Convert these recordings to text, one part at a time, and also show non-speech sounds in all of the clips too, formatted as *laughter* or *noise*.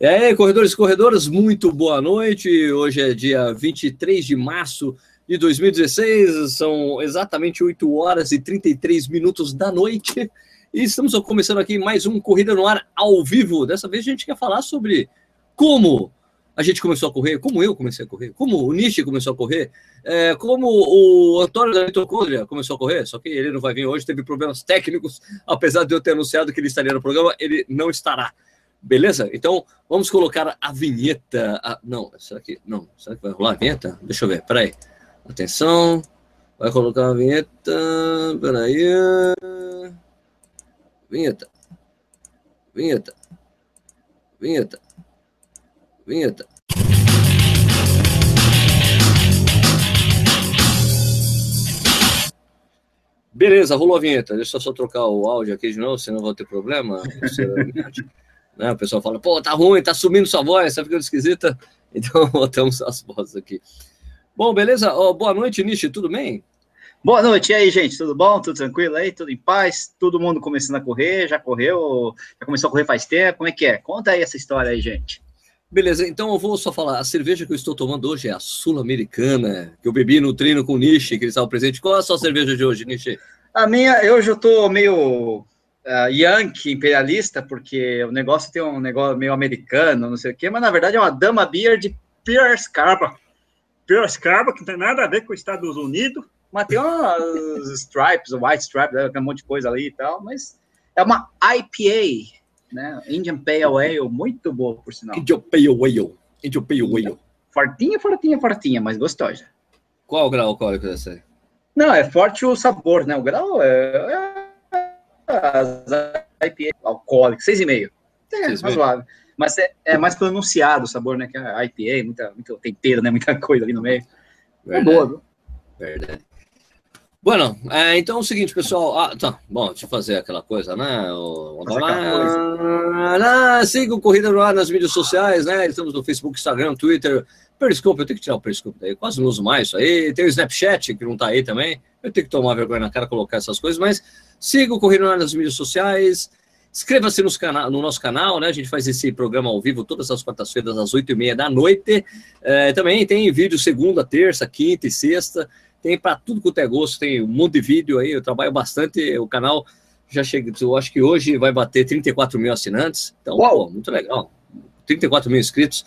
E aí, corredores e corredoras, muito boa noite. Hoje é dia 23 de março de 2016, são exatamente 8 horas e 33 minutos da noite. E estamos começando aqui mais um Corrida no Ar ao vivo. Dessa vez a gente quer falar sobre como a gente começou a correr, como eu comecei a correr, como o Nishi começou a correr, é, como o Antônio da Mitocôndria começou a correr, só que ele não vai vir hoje, teve problemas técnicos, apesar de eu ter anunciado que ele estaria no programa, ele não estará. Beleza? Então, vamos colocar a vinheta. A... Não, será que. Não, será que vai rolar a vinheta? Deixa eu ver, peraí. Atenção. Vai colocar a vinheta. Peraí. Vinheta. Vinheta. Vinheta. Vinheta. Beleza, rolou a vinheta. Deixa eu só trocar o áudio aqui de novo, senão vou ter problema. Né? O pessoal fala, pô, tá ruim, tá sumindo sua voz, tá ficando esquisita. *laughs* Então, *laughs* botamos as vozes aqui. Bom, beleza? Oh, boa noite, Nishi, tudo bem? Boa noite, e aí, gente? Tudo bom? Tudo tranquilo aí? Tudo em paz? Todo mundo começando a correr? Já correu? Já começou a correr faz tempo? Como é que é? Conta aí essa história aí, gente. Beleza, então eu vou só falar. A cerveja que eu estou tomando hoje é a Sul-Americana, que eu bebi no treino com o Nishi, que ele estava presente. Qual é a sua cerveja de hoje, Nishi? A minha, eu já estou meio uh, Yankee imperialista, porque o negócio tem um negócio meio americano, não sei o quê, mas na verdade é uma Dama Beer de Pure Scarpa. Pure Scarpa, que não tem nada a ver com os Estados Unidos, mas tem umas stripes, white stripes, né, um monte de coisa ali e tal, mas é uma IPA, né? Indian Pale Ale, muito boa, por sinal. Indian Pale Ale. Indian Pale Ale. Fortinha, fortinha, fortinha, mas gostosa. Qual o grau alcoólico dessa aí? Não, é forte o sabor, né? O grau é, é as IPA alcoólicas, 6,5. É, razoável. Mas é, é, mais pronunciado o sabor, né? Que a IPA, muita, muito tempero, né? Muita coisa ali no meio. É Verdade. É boa, viu? Verdade. Bueno, é, então é o seguinte, pessoal. Ah, tá. Bom, deixa eu fazer aquela coisa, né? O, lá, siga o Corrida no Ar nas mídias sociais, né? Estamos no Facebook, Instagram, Twitter, Periscope. Eu tenho que tirar o Periscope daí. Quase não uso mais isso aí. Tem o Snapchat, que não tá aí também. Eu tenho que tomar vergonha na cara, colocar essas coisas, mas siga o Ar nas mídias sociais. Inscreva-se no nosso canal, né? A gente faz esse programa ao vivo todas as quartas-feiras, às oito e meia da noite. É, também tem vídeo segunda, terça, quinta e sexta tem para tudo quanto é gosto, tem um monte de vídeo aí, eu trabalho bastante, o canal já chega, eu acho que hoje vai bater 34 mil assinantes, então, pô, muito legal, 34 mil inscritos,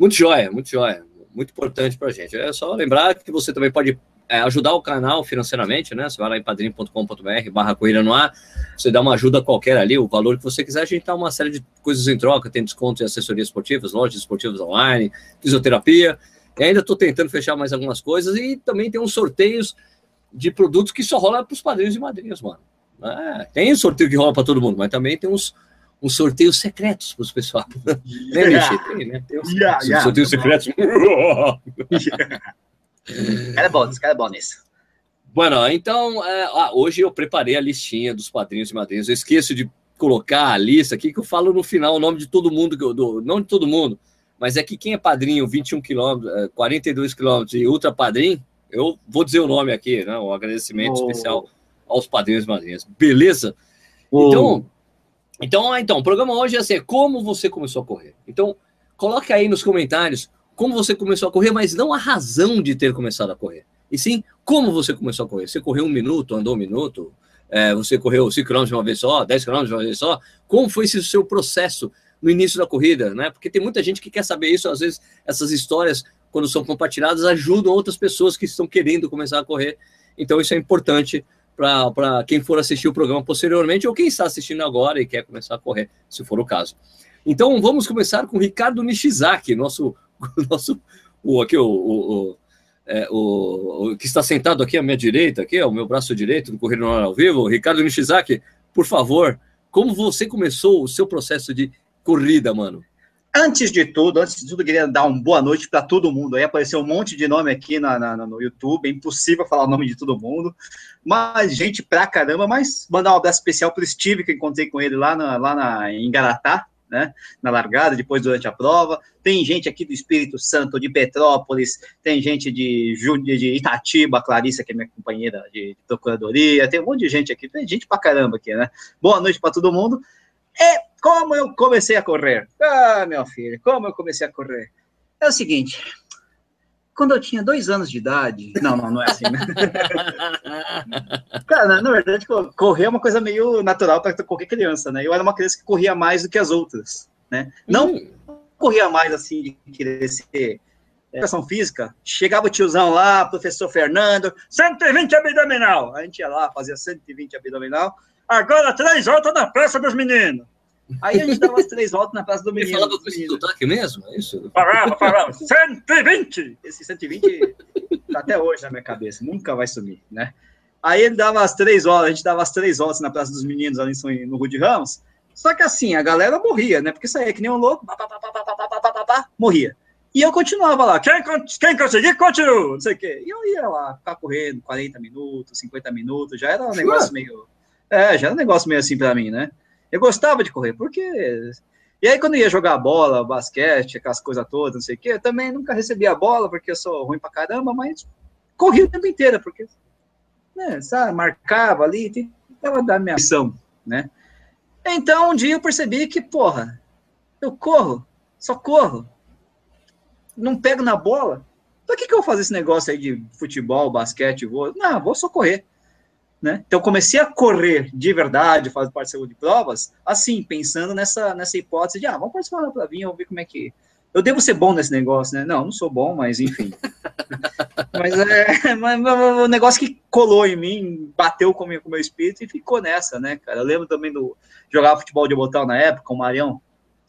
muito joia, muito joia, muito importante para a gente. É só lembrar que você também pode é, ajudar o canal financeiramente, né? Você vai lá em padrim.com.br barra corrida no ar, você dá uma ajuda qualquer ali, o valor que você quiser, a gente dá uma série de coisas em troca, tem desconto em assessorias esportivas, lojas esportivas online, fisioterapia, e ainda estou tentando fechar mais algumas coisas e também tem uns sorteios de produtos que só rola para os padrinhos e madrinhas, mano. É, tem sorteio que rola para todo mundo, mas também tem uns, uns sorteios secretos para os pessoal. *laughs* Né, tem, né? Tem uns, yeah, yeah. sorteios secretos. *laughs* cara é bom, esse cara é bom nisso. Bueno, então, é, ah, hoje eu preparei a listinha dos padrinhos e madrinhas. Eu esqueço de colocar a lista aqui, que eu falo no final o nome de todo mundo, que eu dou, não de todo mundo, mas é que quem é padrinho 21 quilômetros, 42 quilômetros e ultra padrinho, eu vou dizer o nome aqui, né? Um agradecimento oh. especial aos padrinhos e madrinhas. Beleza? Oh. Então, então, então, o programa hoje é assim, como você começou a correr. Então, coloque aí nos comentários como você começou a correr, mas não a razão de ter começado a correr. E sim, como você começou a correr. Você correu um minuto, andou um minuto, é, você correu 5 km de uma vez só, 10 km de uma vez só. Como foi esse seu processo no início da corrida, né? Porque tem muita gente que quer saber isso, às vezes essas histórias, quando são compartilhadas, ajudam outras pessoas que estão querendo começar a correr. Então isso é importante para quem for assistir o programa posteriormente ou quem está assistindo agora e quer começar a correr, se for o caso. Então vamos começar com Ricardo Nishizaki, nosso, *laughs* nosso o, aqui, o, o, o, é, o, o, que está sentado aqui à minha direita, aqui, o meu braço direito do Correio ao Vivo. Ricardo Nishizaki, por favor, como você começou o seu processo de corrida, mano? Antes de tudo, antes de tudo, queria dar uma boa noite para todo mundo. Aí apareceu um monte de nome aqui na, na, no YouTube, é impossível falar o nome de todo mundo. Mas gente pra caramba, mas mandar um abraço especial pro Steve, que eu encontrei com ele lá, na, lá na, em Garatá, né, na largada, depois durante a prova. Tem gente aqui do Espírito Santo, de Petrópolis, tem gente de, de Itatiba, Clarissa, que é minha companheira de procuradoria, tem um monte de gente aqui, tem gente pra caramba aqui, né? Boa noite para todo mundo. E como eu comecei a correr? Ah, meu filho, como eu comecei a correr? É o seguinte, quando eu tinha dois anos de idade. Não, não, não é assim, né? *laughs* Cara, na, na, verdade, correr é uma coisa meio natural para qualquer criança, né? Eu era uma criança que corria mais do que as outras, né? Não hum. corria mais assim de querer ser educação física, chegava o tiozão lá, professor Fernando, 120 abdominal. A gente ia lá, fazia 120 abdominal. Agora, três voltas na praça dos meninos. Aí a gente dava as três voltas na praça do menino. Ele falava com esse sotaque mesmo? É isso? Falava, falava. 120! Esse 120 tá até hoje na minha cabeça, nunca vai sumir, né? Aí ele dava as três horas, a gente dava as três voltas na Praça dos Meninos ali no Rude Ramos. Só que assim, a galera morria, né? Porque saía que nem um louco, pá, pá, pá, morria. E eu continuava lá. Quem, quem conseguir, continua. Não sei o quê. E eu ia lá, ficar correndo 40 minutos, 50 minutos. Já era um negócio meio. É, já era um negócio meio assim pra mim, né? Eu gostava de correr, porque. E aí, quando ia jogar bola, basquete, aquelas coisas todas, não sei o quê, eu também nunca recebia bola, porque eu sou ruim pra caramba, mas corria o tempo inteiro, porque. Né, sabe, marcava ali, tentava dar minha missão, né? Então, um dia eu percebi que, porra, eu corro, só corro não pego na bola, por que, que eu vou fazer esse negócio aí de futebol, basquete, vou? Não, vou só correr. Né? Então, comecei a correr de verdade, fazer participar de provas, assim, pensando nessa, nessa hipótese de, ah, vamos participar da provinha, vamos ver como é que. Eu devo ser bom nesse negócio, né? Não, não sou bom, mas enfim. *laughs* mas é mas, o negócio que colou em mim, bateu com o meu, com meu espírito e ficou nessa, né, cara? Eu lembro também do jogar futebol de botão na época, o Marião,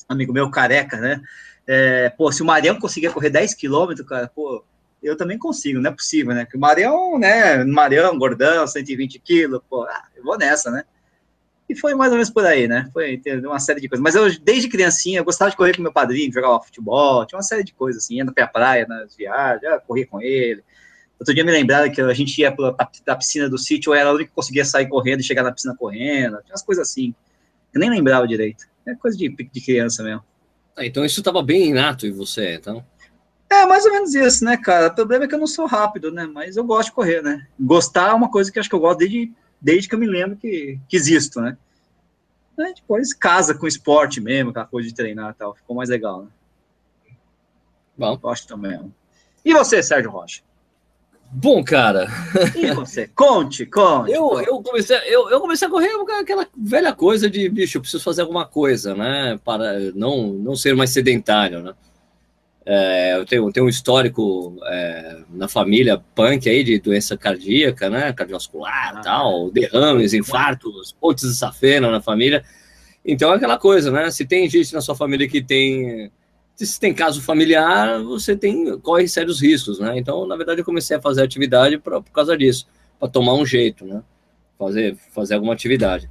amigo meu careca, né? É, pô, se o Marião conseguia correr 10 quilômetros, cara, pô, eu também consigo, não é possível, né? Porque o Marião, né? Marião, gordão, 120 quilos, pô, ah, eu vou nessa, né? E foi mais ou menos por aí, né? Foi uma série de coisas. Mas eu, desde criancinha, eu gostava de correr com meu padrinho, jogava futebol, tinha uma série de coisas, assim, ia pra praia, nas viagens, eu corria com ele. Outro dia me lembraram que a gente ia pra, pra piscina do sítio, eu era o único que conseguia sair correndo e chegar na piscina correndo, tinha umas coisas assim. Eu nem lembrava direito. É coisa de, de criança mesmo. Ah, então isso estava bem inato em você, então? É, mais ou menos isso, né, cara? O problema é que eu não sou rápido, né? Mas eu gosto de correr, né? Gostar é uma coisa que acho que eu gosto desde, desde que eu me lembro que, que existo, né? Aí depois casa com esporte mesmo, aquela coisa de treinar e tal. Ficou mais legal, né? Bom. Gosto também. E você, Sérgio Rocha? Bom, cara. E você? Conte, conte. Eu, eu, comecei, eu, eu comecei a correr aquela velha coisa de, bicho, eu preciso fazer alguma coisa, né? Para não, não ser mais sedentário, né? É, eu tenho, tenho um histórico é, na família punk aí de doença cardíaca, né? Cardiovascular, ah, tal, derrames, infartos, pontes de safena na família. Então é aquela coisa, né? Se tem gente na sua família que tem se tem caso familiar, você tem corre sérios riscos, né? Então, na verdade, eu comecei a fazer atividade pra, por causa disso, para tomar um jeito, né? Fazer, fazer alguma atividade.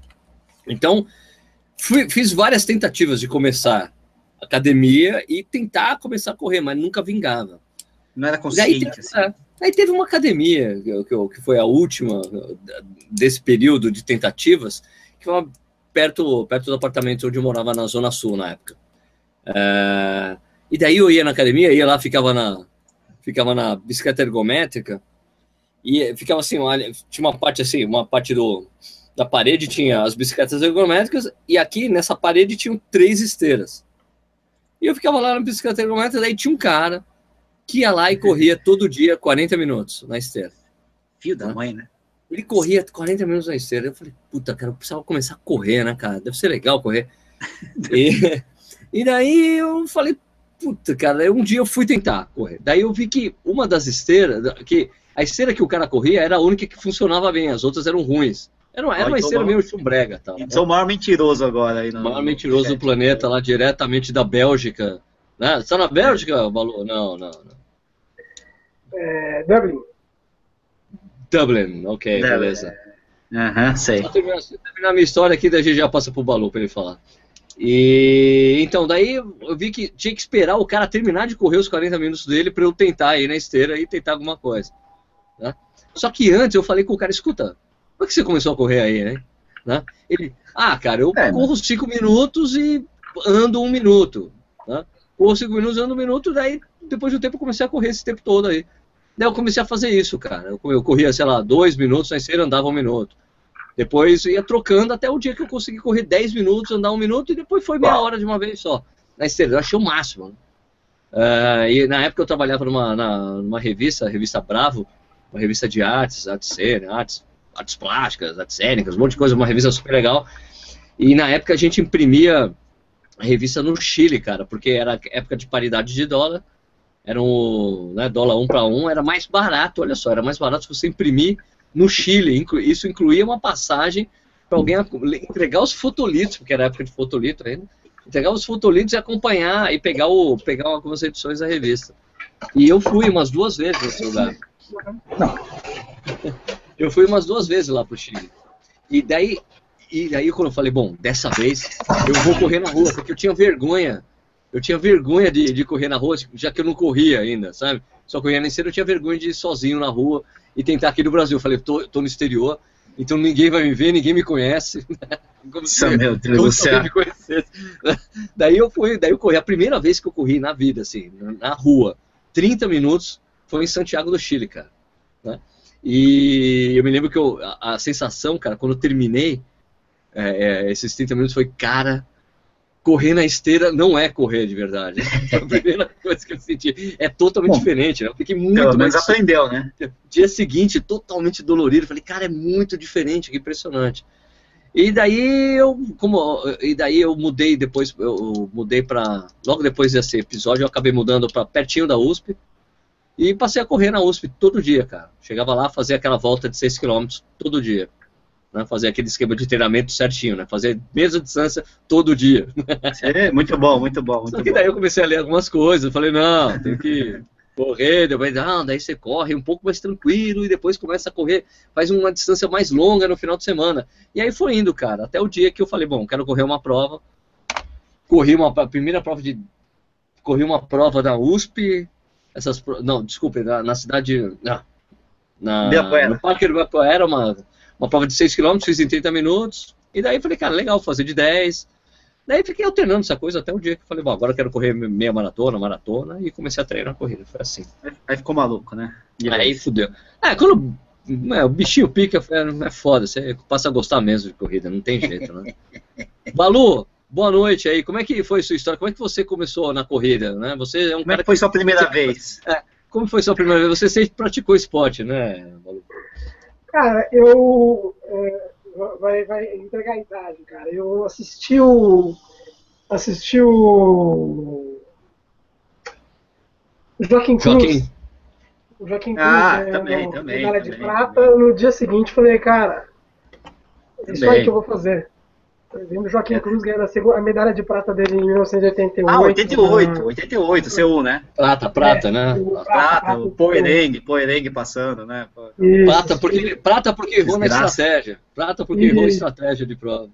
Então, fui, fiz várias tentativas de começar academia e tentar começar a correr, mas nunca vingava. Não era consciente. Aí, assim. Aí teve uma academia, que, que foi a última desse período de tentativas, que foi perto, perto do apartamento onde eu morava na Zona Sul na época. É, e daí eu ia na academia, ia lá, ficava na, ficava na bicicleta ergométrica e ficava assim, olha, tinha uma parte assim, uma parte do, da parede tinha as bicicletas ergométricas e aqui nessa parede tinham três esteiras. E eu ficava lá na bicicleta ergométrica, daí tinha um cara que ia lá e corria todo dia 40 minutos na esteira. Fio da mãe, né? Ele corria 40 minutos na esteira. Eu falei, puta, cara, eu precisava começar a correr, né, cara? Deve ser legal correr. *laughs* e, e daí eu falei, puta, cara, um dia eu fui tentar correr. Daí eu vi que uma das esteiras, que a esteira que o cara corria era a única que funcionava bem, as outras eram ruins. Era, era uma esteira meio chumbrega. Tal, então, né? o maior mentiroso agora aí. O maior mentiroso do planeta, lá diretamente da Bélgica. Né? Você tá na Bélgica, Balu? Não, não, não. É, Dublin. Dublin, ok, Dublin. beleza. Aham, uhum, sei. Só terminar, terminar a minha história aqui, daí a gente já passa pro Balu para ele falar. E então, daí eu vi que tinha que esperar o cara terminar de correr os 40 minutos dele para eu tentar ir na esteira e tentar alguma coisa. Né? Só que antes eu falei com o cara: escuta, por que você começou a correr aí, né? né? Ele, ah, cara, eu é, corro 5 minutos e ando um minuto. Né? Corro 5 minutos e ando um minuto, daí depois do tempo eu comecei a correr esse tempo todo aí. Daí eu comecei a fazer isso, cara. Eu, eu corria, sei lá, dois minutos na esteira andava um minuto. Depois ia trocando até o dia que eu consegui correr 10 minutos, andar um minuto, e depois foi meia hora de uma vez só. Na esteira, eu achei o máximo. Né? Uh, e na época eu trabalhava numa, na, numa revista, a revista Bravo, uma revista de artes, artes cênicas, artes, artes plásticas, artes cênicas, um monte de coisa, uma revista super legal. E na época a gente imprimia a revista no Chile, cara, porque era época de paridade de dólar, era um né, dólar um para um, era mais barato, olha só, era mais barato se você imprimir no Chile. Isso incluía uma passagem para alguém entregar os fotolitos, porque era época de fotolito ainda, entregar os fotolitos e acompanhar e pegar, o, pegar algumas edições da revista. E eu fui umas duas vezes nesse lugar. Não. Eu fui umas duas vezes lá pro Chile. E daí, e daí quando eu falei, bom, dessa vez eu vou correr na rua, porque eu tinha vergonha. Eu tinha vergonha de, de correr na rua, já que eu não corria ainda, sabe? Só corria nem cedo, eu tinha vergonha de ir sozinho na rua e tentar aqui no Brasil. Eu falei, tô, tô no exterior, então ninguém vai me ver, ninguém me conhece. *laughs* Como se, meu Deus se alguém me conhecesse. *laughs* Daí eu fui, daí eu corri, a primeira vez que eu corri na vida, assim, na rua, 30 minutos, foi em Santiago do Chile, cara. Né? E eu me lembro que eu, a, a sensação, cara, quando eu terminei é, é, esses 30 minutos foi, cara, correr na esteira não é correr de verdade. É *laughs* a primeira coisa que eu senti. É totalmente Bom, diferente, né? Eu fiquei muito pelo menos aprendeu, né? Dia seguinte, totalmente dolorido. Falei, cara, é muito diferente, que impressionante. E daí eu, como, e daí eu mudei depois, eu mudei para logo depois desse episódio eu acabei mudando para pertinho da USP e passei a correr na USP todo dia, cara. Chegava lá, fazia aquela volta de 6 km todo dia né, fazer aquele esquema de treinamento certinho, né, fazer mesma distância todo dia. *laughs* É, muito bom, muito bom. Muito Só que daí eu comecei a ler algumas coisas, falei, não, tem que correr, depois, não, daí você corre um pouco mais tranquilo e depois começa a correr, faz uma distância mais longa no final de semana. E aí foi indo, cara, até o dia que eu falei, bom, quero correr uma prova. Corri uma a primeira prova de corri uma prova da USP, essas não, desculpe, na, na cidade na, na no Parque do Ibirapuera, uma uma prova de 6 km, fiz em 30 minutos. E daí falei, cara, legal, fazer de 10. Daí fiquei alternando essa coisa até o dia que falei, bom, agora eu quero correr meia maratona, maratona, e comecei a treinar a corrida. Foi assim. Aí ficou maluco, né? E aí fudeu. É, quando é, o bichinho pica, é, é foda, você passa a gostar mesmo de corrida, não tem jeito, né? *laughs* Balu, boa noite aí. Como é que foi sua história? Como é que você começou na corrida, né? Você é um como é cara que foi que... sua primeira vez? É, como foi sua primeira vez? Você sempre praticou esporte, né, Balu? Cara, eu. É, vai, vai entregar a idade, cara. Eu assisti o. Assisti o. Joaquim Cruz. Joaquim. O Joaquim Cruz ah, é, também, também, medalha também, de prata. Também. No dia seguinte falei, cara, é isso aí que eu vou fazer. Lembro Joaquim. Cruz ganhando a, a, medalha de prata dele em 1988. Ah, 88, 88, C1, né? Prata, prata, é, né? Prata, prata, o Poerengue, Poerengue passando, né? Isso. Prata porque, prata porque errou na estratégia. Prata porque errou na estratégia de prova.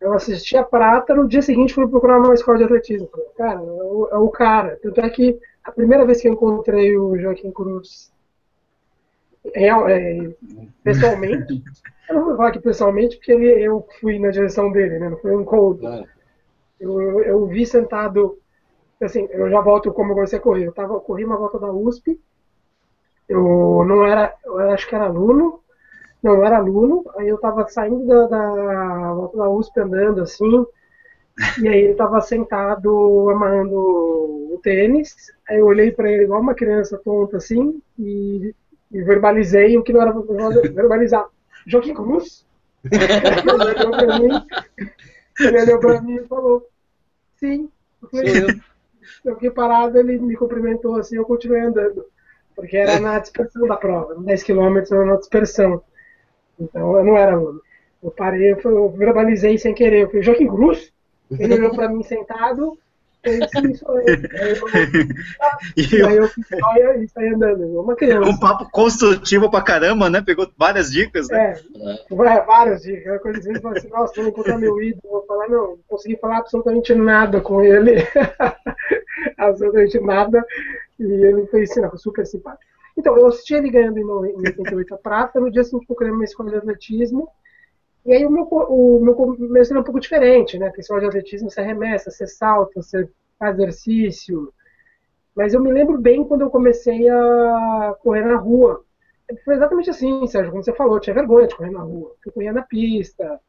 Eu assisti a prata, no dia seguinte fui procurar uma escola de atletismo. Cara, é o, é o cara. Tanto é que a primeira vez que eu encontrei o Joaquim Cruz real, é, pessoalmente, *laughs* Eu não vou falar aqui pessoalmente, porque ele, eu fui na direção dele, né? Não foi um cold. É. Eu, eu, eu, vi sentado, assim, eu já volto como eu comecei a correr. Eu, tava, eu corri uma volta da USP, eu não era, eu acho que era aluno, não, eu era aluno, aí eu tava saindo da, da volta da USP andando assim, e aí ele tava sentado amarrando o tênis, aí eu olhei para ele igual uma criança tonta assim, e, e verbalizei o que não era *laughs* verbalizar. Joaquim Cruz? ele olhou pra mim, ele olhou pra mim e falou, sim. Eu, falei, eu fiquei parado, ele me cumprimentou assim, eu continuei andando. Porque era na dispersão da prova, 10 km era na dispersão. Então eu não era aluno. Eu parei, eu, eu verbalizei sem querer. Eu falei, Joaquim Cruz? Ele olhou pra mim sentado, *laughs* aí eu e andando, uma criança. Um papo construtivo pra caramba, né? Pegou várias dicas, né? É, várias dicas. Coisa assim, assim, nossa, vou encontrar meu ídolo, vou falar, não, não consegui falar absolutamente nada com ele. *laughs* absolutamente nada. E ele foi assim, super simpático. Então, eu assisti ele ganhando em 88 a prata, no dia seguinte procurei uma escola de atletismo, e aí o meu, o meu começo era um pouco diferente, né? Pessoal de atletismo, você arremessa, você salta, você faz exercício. Mas eu me lembro bem quando eu comecei a correr na rua. foi exatamente assim, Sérgio, como você falou, eu tinha vergonha de correr na rua. Eu corria na pista,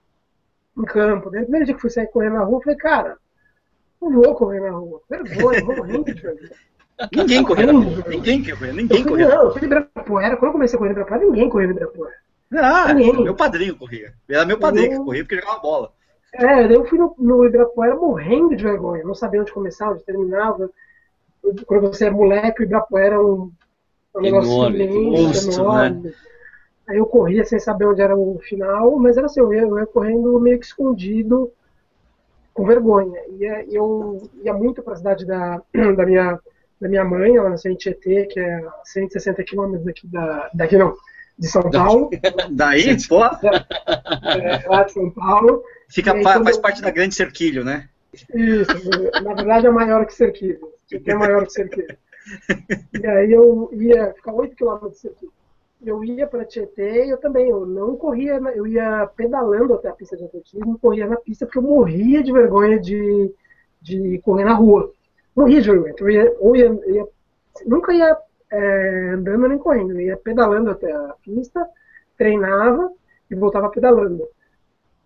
em campo. Daí, no primeiro dia que fui sair correndo na rua, eu falei, cara, não vou correr na rua. Vergonha, vou morrendo de vergonha. Ninguém *laughs* rua. Ninguém correu. Ninguém correu. Não, eu fui de Ibirapuera. Quando eu comecei a correr em Ibirapuera, ninguém correu em Ibirapuera. Ah, meu padrinho corria. Era meu padrinho eu... que corria porque jogava bola. É, daí eu fui no, no Ibirapuera morrendo de vergonha. Não sabia onde começava, onde terminava. Quando você é moleque, o Ibirapuera é um, um negócio enorme, imenso, enorme. Né? Aí eu corria sem saber onde era o final, mas era assim, eu ia, eu ia correndo meio que escondido, com vergonha. E eu ia muito para a cidade da, *clears throat* da, minha, da minha mãe, ela nasceu em Tietê, que é 160 quilômetros daqui, da, daqui não, de São Paulo. *laughs* Daí, pô? É, lá de São Paulo. Fica, aí, faz eu... parte da grande cerquilho, né? Isso, na verdade é maior que cerquilho. É maior que cerquilho. E aí eu ia ficar 8 quilômetros de cerquilho eu ia para Tietê e eu também, eu não corria, eu ia pedalando até a pista de atletismo, corria na pista porque eu morria de vergonha de, de correr na rua. Morria de vergonha. Eu ia, ia, ia nunca ia é, andando nem correndo, eu ia pedalando até a pista, treinava e voltava pedalando.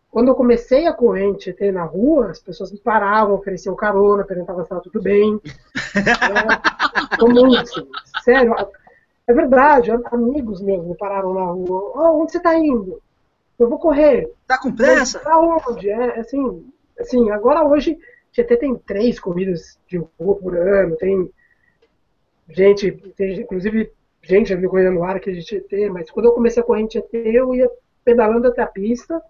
Quando eu comecei a correr em Tietê na rua, as pessoas me paravam, ofereciam carona, perguntavam se estava tudo bem. é, comum, assim. Sério, é verdade, amigos meus me pararam na rua. Oh, onde você está indo? Eu vou correr. Tá com pressa? Pra onde? É, assim, assim, agora hoje Tietê tem três corridas de rua por ano, tem gente, tem, inclusive gente já viu correndo no ar aqui de Tietê, mas quando eu comecei a correr em Tietê, eu ia pedalando até a pista,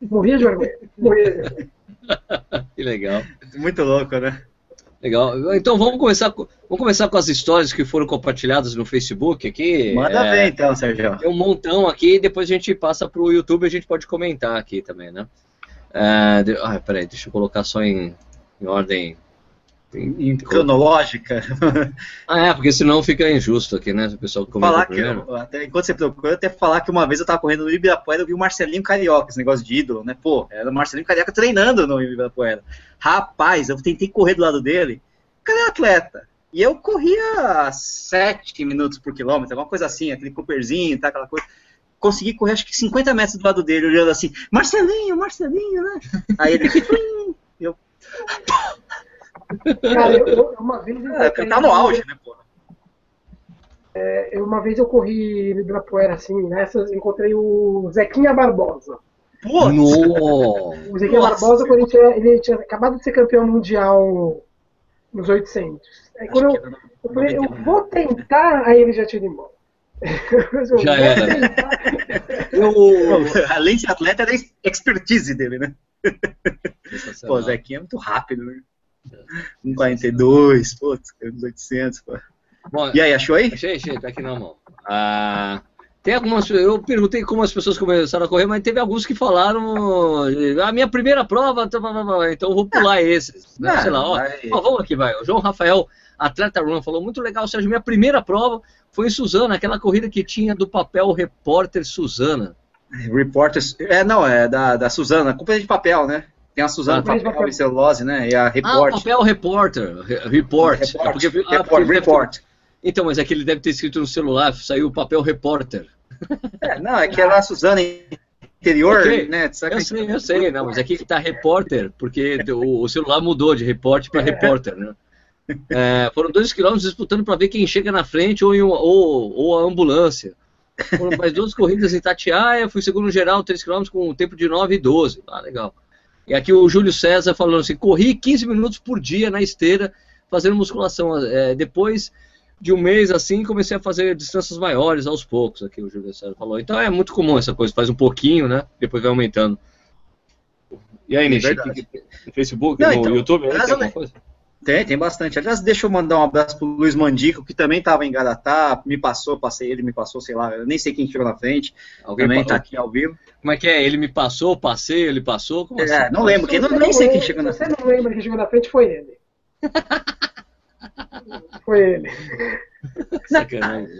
morria de vergonha. Morria de vergonha. *laughs* que legal. Muito louco, né? Legal. Então vamos começar, vamos começar com as histórias que foram compartilhadas no Facebook aqui. Manda é, ver então, Sérgio. Tem um montão aqui, depois a gente passa para o YouTube e a gente pode comentar aqui também, né? É, de, ah, peraí, deixa eu colocar só em, em ordem cronológica. ah, é, porque senão fica injusto aqui, né? O pessoal que falar que eu, até, Enquanto você procura, até falar que uma vez eu tava correndo no Ibirapuera, eu vi o Marcelinho Carioca, esse negócio de ídolo, né? Pô, era o Marcelinho Carioca treinando no Ibirapuera. Rapaz, eu tentei correr do lado dele, o atleta? E eu corria 7 minutos por quilômetro, alguma coisa assim, aquele Cooperzinho, tá, aquela coisa. Consegui correr acho que 50 metros do lado dele, olhando assim, Marcelinho, Marcelinho, né? Aí ele. *laughs* eu. Cara, eu, eu, uma vez. Eu é, tá no auge, né, pô? É, eu, uma vez eu corri no Ibirapuera, assim, nessas, encontrei o Zequinha Barbosa. Pô! O Zequinha Nossa. Barbosa, quando ele tinha, ele tinha acabado de ser campeão mundial nos 800. Aí quando eu, eu falei, eu vou tentar, aí ele já tinha ido embora. *laughs* já era. eu, além de atleta, era a expertise dele, né? Pô, o Zequinha é muito rápido, né? 1,42, putz, 800, pô. Bom, e aí, achou aí? Achei, achei, tá aqui na mão. Ah, tem algumas, eu perguntei como as pessoas começaram a correr, mas teve alguns que falaram a minha primeira prova, tá, tá, tá, então eu vou pular ah, esses. Né? Sei lá, ó, ó, vamos aqui, vai. O João Rafael, atleta run, falou muito legal, Sérgio. Minha primeira prova foi em Suzana, aquela corrida que tinha do papel repórter Suzana. Repórter, é não, é da, da Suzana, companhia de papel, né? Tem a Suzana ah, papel, papel e celulose, né? E a Report. Ah, papel repórter. Report. Report. É porque, report, ah, porque report. Ter... Então, mas é que ele deve ter escrito no celular, saiu o papel repórter. É, não, é que era a Suzana interior, okay. né? Eu sei, eu sei, não, mas aqui que tá repórter, porque o, o celular mudou de repórter para repórter, né? É, foram dois quilômetros disputando para ver quem chega na frente ou, ou, ou a ambulância. Foram mais duas corridas em Tatiaia, fui segundo geral, 3 km com um tempo de 9 e 12. Ah, legal. E aqui o Júlio César falando assim: corri 15 minutos por dia na esteira fazendo musculação. É, depois de um mês assim, comecei a fazer distâncias maiores aos poucos. Aqui o Júlio César falou. Então é muito comum essa coisa, faz um pouquinho, né? Depois vai aumentando. E aí, Nishi, no Facebook, Não, no então, YouTube, tem alguma coisa? Tem, tem bastante. Aliás, deixa eu mandar um abraço pro Luiz Mandico, que também estava em Garatá, me passou, passei ele, me passou, sei lá, eu nem sei quem tirou na frente. Alguém também está aqui ao vivo. Como é que é? Ele me passou, passei, ele passou? Como é, assim? não lembro, quem, não, nem sei quem chegou na frente. Você não lembra quem chegou na frente, foi ele. *laughs* foi ele.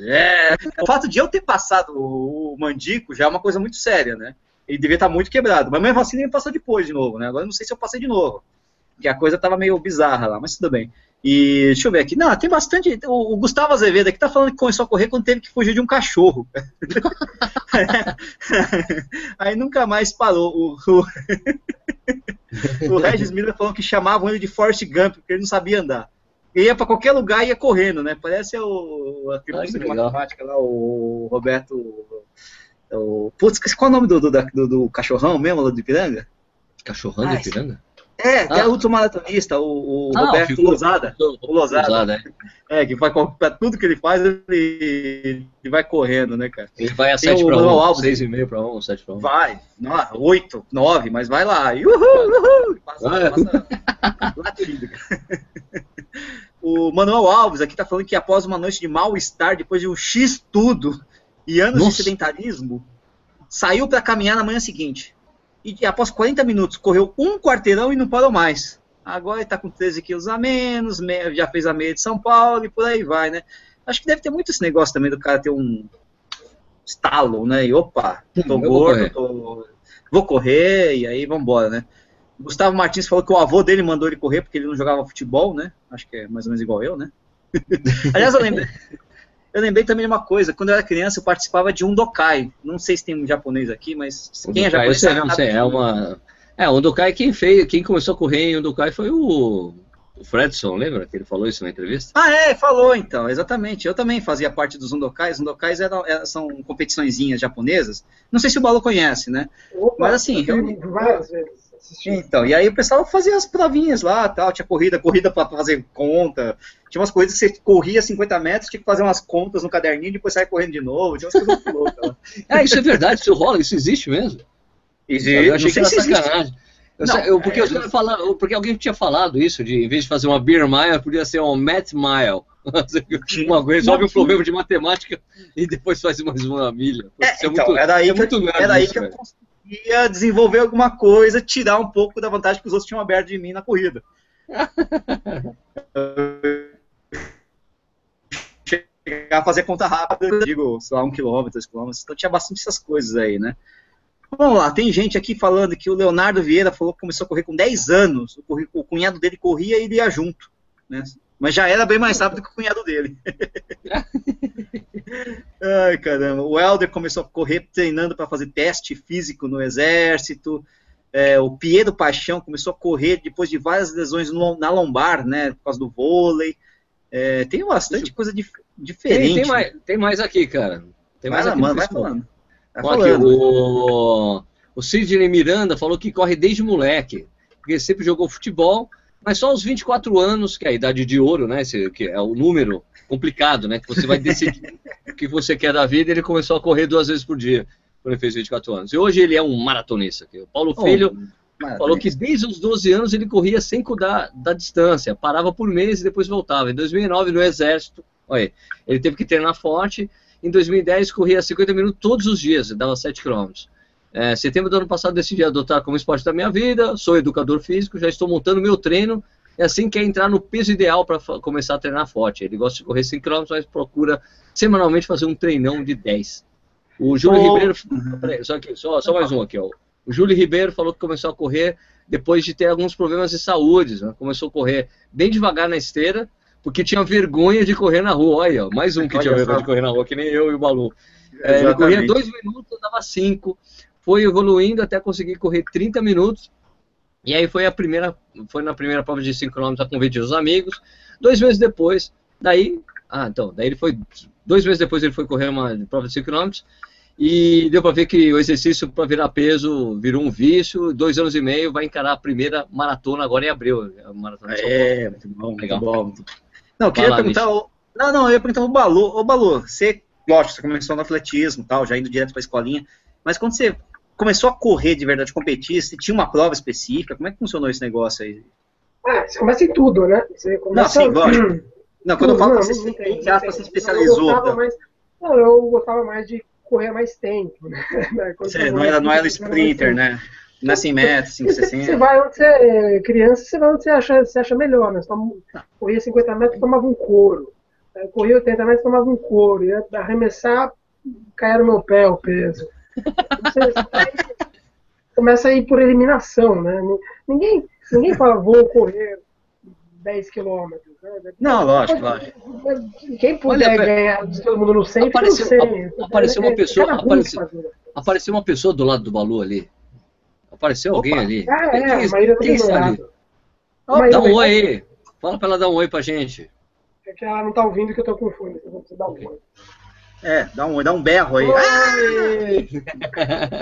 É, o fato de eu ter passado o Mandico já é uma coisa muito séria, né? Ele devia estar muito quebrado, mas mesmo assim ele me passou depois de novo, né? Agora eu não sei se eu passei de novo. que a coisa tava meio bizarra lá, mas tudo bem. E deixa eu ver aqui. Não, tem bastante. O, o Gustavo Azevedo aqui tá falando que começou a correr quando teve que fugir de um cachorro. *laughs* Aí nunca mais parou. O, o, *laughs* o Regis Miller falou que chamavam ele de Forrest Gump, porque ele não sabia andar. Ele ia para qualquer lugar e ia correndo, né? Parece o, aquele Ah, de legal. matemática lá, o Roberto. O, putz, qual é o nome do, do, do, do cachorrão mesmo, lá do Ipiranga? Cachorrão Ai, de piranga? É, é Ah. o ultramaratonista, o, o Ah, Roberto. Lousada. O Lousada. é. É, que vai para tudo que ele faz, ele, ele vai correndo, né, cara? Ele vai a Tem 7 o para Manuel 1, Alves. 6,5 para 1, 7 para 1. Vai, no- oito, nove, mas vai lá. Uhul, uhul, passa, Vai. passa latindo, *laughs* cara. O Manuel Alves aqui tá falando que após uma noite de mal-estar, depois de um X tudo e anos de Nossa. sedentarismo, saiu para caminhar na manhã seguinte. E após 40 minutos, correu um quarteirão e não parou mais. Agora ele tá com 13 quilos a menos, me- já fez a meia de São Paulo e por aí vai, né? Acho que deve ter muito esse negócio também do cara ter um estalo, né? E opa, tô Eu vou gordo, correr. tô- vou correr, e aí vambora, né? Gustavo Martins falou que o avô dele mandou ele correr porque ele não jogava futebol, né? Acho que é mais ou menos igual eu, né? *laughs* Aliás, eu lembrei, eu lembrei também de uma coisa. Quando eu era criança, eu participava de um dokai. Não sei se tem um japonês aqui, mas O quem é japonês sabe não sei, é uma... É, o Dokai, quem fez, quem começou a correr em Undokai foi o, o Fredson, lembra? Que ele falou isso na entrevista? Ah, é, falou então, exatamente. Eu também fazia parte dos Undokais. Undokais eram, eram- são competiçõezinhas japonesas. Não sei se o Balu conhece, né? Opa, Mas assim, eu várias vezes. Assisti. Então, e aí o pessoal fazia as provinhas lá, tal, tinha corrida, corrida para fazer conta, tinha umas coisas que você corria 50 metros, tinha que fazer umas contas no caderninho, depois saia correndo de novo, tinha umas coisas muito loucas. *laughs* É, isso é verdade, isso rola, isso existe mesmo. eu achei que era sacanagem. Eu Não, sei- eu- porque, é, os caras falaram- porque alguém tinha falado isso, de em vez de fazer uma beer mile, podia ser uma mat mile. *laughs* uma coisa, resolve o problema de matemática e depois faz mais uma milha. É, é então, muito- era aí, é que, muito eu- nerd era aí isso, que eu. Conseguia desenvolver alguma coisa, tirar um pouco da vantagem que os outros tinham aberto de mim na corrida. Chegar a fazer conta rápida, digo, sei lá, um quilômetro, dois quilômetros, então tinha bastante essas coisas aí, né? Vamos lá, tem gente aqui falando que o Leonardo Vieira falou que começou a correr com 10 anos, o cunhado dele corria e ele ia junto, né? Mas já era bem mais rápido que o cunhado dele. *laughs* Ai, caramba. O Helder começou a correr treinando para fazer teste físico no exército. É, o Piero Paixão começou a correr depois de várias lesões no- na lombar, né? Por causa do vôlei. É, tem bastante coisa dif- diferente. Tem, tem, mais, tem mais aqui, cara. Tem mais vai aqui no mano, vai falando. Vai Ó, aqui, falando. o, o Sidney Miranda falou que corre desde moleque, porque sempre jogou futebol, mas só aos 24 anos, que é a idade de ouro, né? esse- que é o número complicado, né? Que você vai decidir o que você quer da vida, ele começou a correr duas vezes por dia, quando ele fez 24 anos. E hoje ele é um maratonista. O Paulo Oh, Filho falou que desde os 12 anos ele corria sem cuidar da distância, parava por mês e depois voltava. Em 2009, no Exército, olha, ele teve que treinar forte. Em 2010, corria 50 minutos todos os dias, dava 7 km. É, setembro do ano passado, decidi adotar como esporte da minha vida. Sou educador físico, já estou montando meu treino. E assim quer entrar no peso ideal para começar a treinar forte. Ele gosta de correr 5 km, mas procura semanalmente fazer um treinão de 10. O Júlio Oh. Ribeiro. Peraí, só, aqui, só, só mais um aqui, ó. O Júlio Ribeiro falou que começou a correr depois de ter alguns problemas de saúde. Né? Começou a correr bem devagar na esteira, porque tinha vergonha de correr na rua. Olha, mais um que Olha tinha vergonha de correr na rua, que nem eu e o Balu. É, ele corria dois minutos, dava cinco. Foi evoluindo até conseguir correr 30 minutos. E aí foi a primeira, foi na primeira prova de 5 km a convite dos amigos. Dois meses depois, daí, ah, então, daí ele foi, dois meses depois ele foi correr uma prova de 5 km e deu para ver que o exercício para virar peso virou um vício. Dois anos e meio vai encarar a primeira maratona agora em abril, a maratona de São Paulo. É, muito bom, muito Legal. bom. Não, eu queria lá, perguntar. o- Não, não, eu ia perguntar o Balu. Ô, Balu, você, lógico, você começou no atletismo tal, já indo direto pra escolinha, mas quando você começou a correr de verdade, competir, você tinha uma prova específica? Como é que funcionou esse negócio aí? Ah, você começa em tudo, né? Você começa... sim, lógico. *clears throat* Não, quando eu falo que você, não, não tem, entre não aspas, se especializou. Eu gostava tá? mais, não, eu gostava mais de correr mais tempo, né? *laughs* Você não era, não era eu sprinter, né? Não é 100 metros, Você, você 560. vai onde você é criança, você vai onde você acha, você acha melhor, né? Você toma, corria 50 metros, tomava um couro. Corria 80 metros, tomava um couro. Ia arremessar, caia no meu pé o peso. Você, você começa a ir por eliminação, né? Ninguém. ninguém fala, vou correr 10 quilômetros. Né? Não, lógico, lógico. Quem puder Olha, ganhar todo mundo no 100, apareceu- fica no 100. apareceu uma É, pessoa- cara ruim apareceu-. Apareceu uma pessoa do lado do Balu ali. Apareceu alguém Opa. ali. Ah, Quem- é, quem- Maíra tá quem está ali? Maíra, Dá um oi aí. Fala pra ela dar um oi pra gente. É que ela não tá ouvindo que eu tô com vou precisar dar um oi. É, dá um, dá um berro aí. Oi!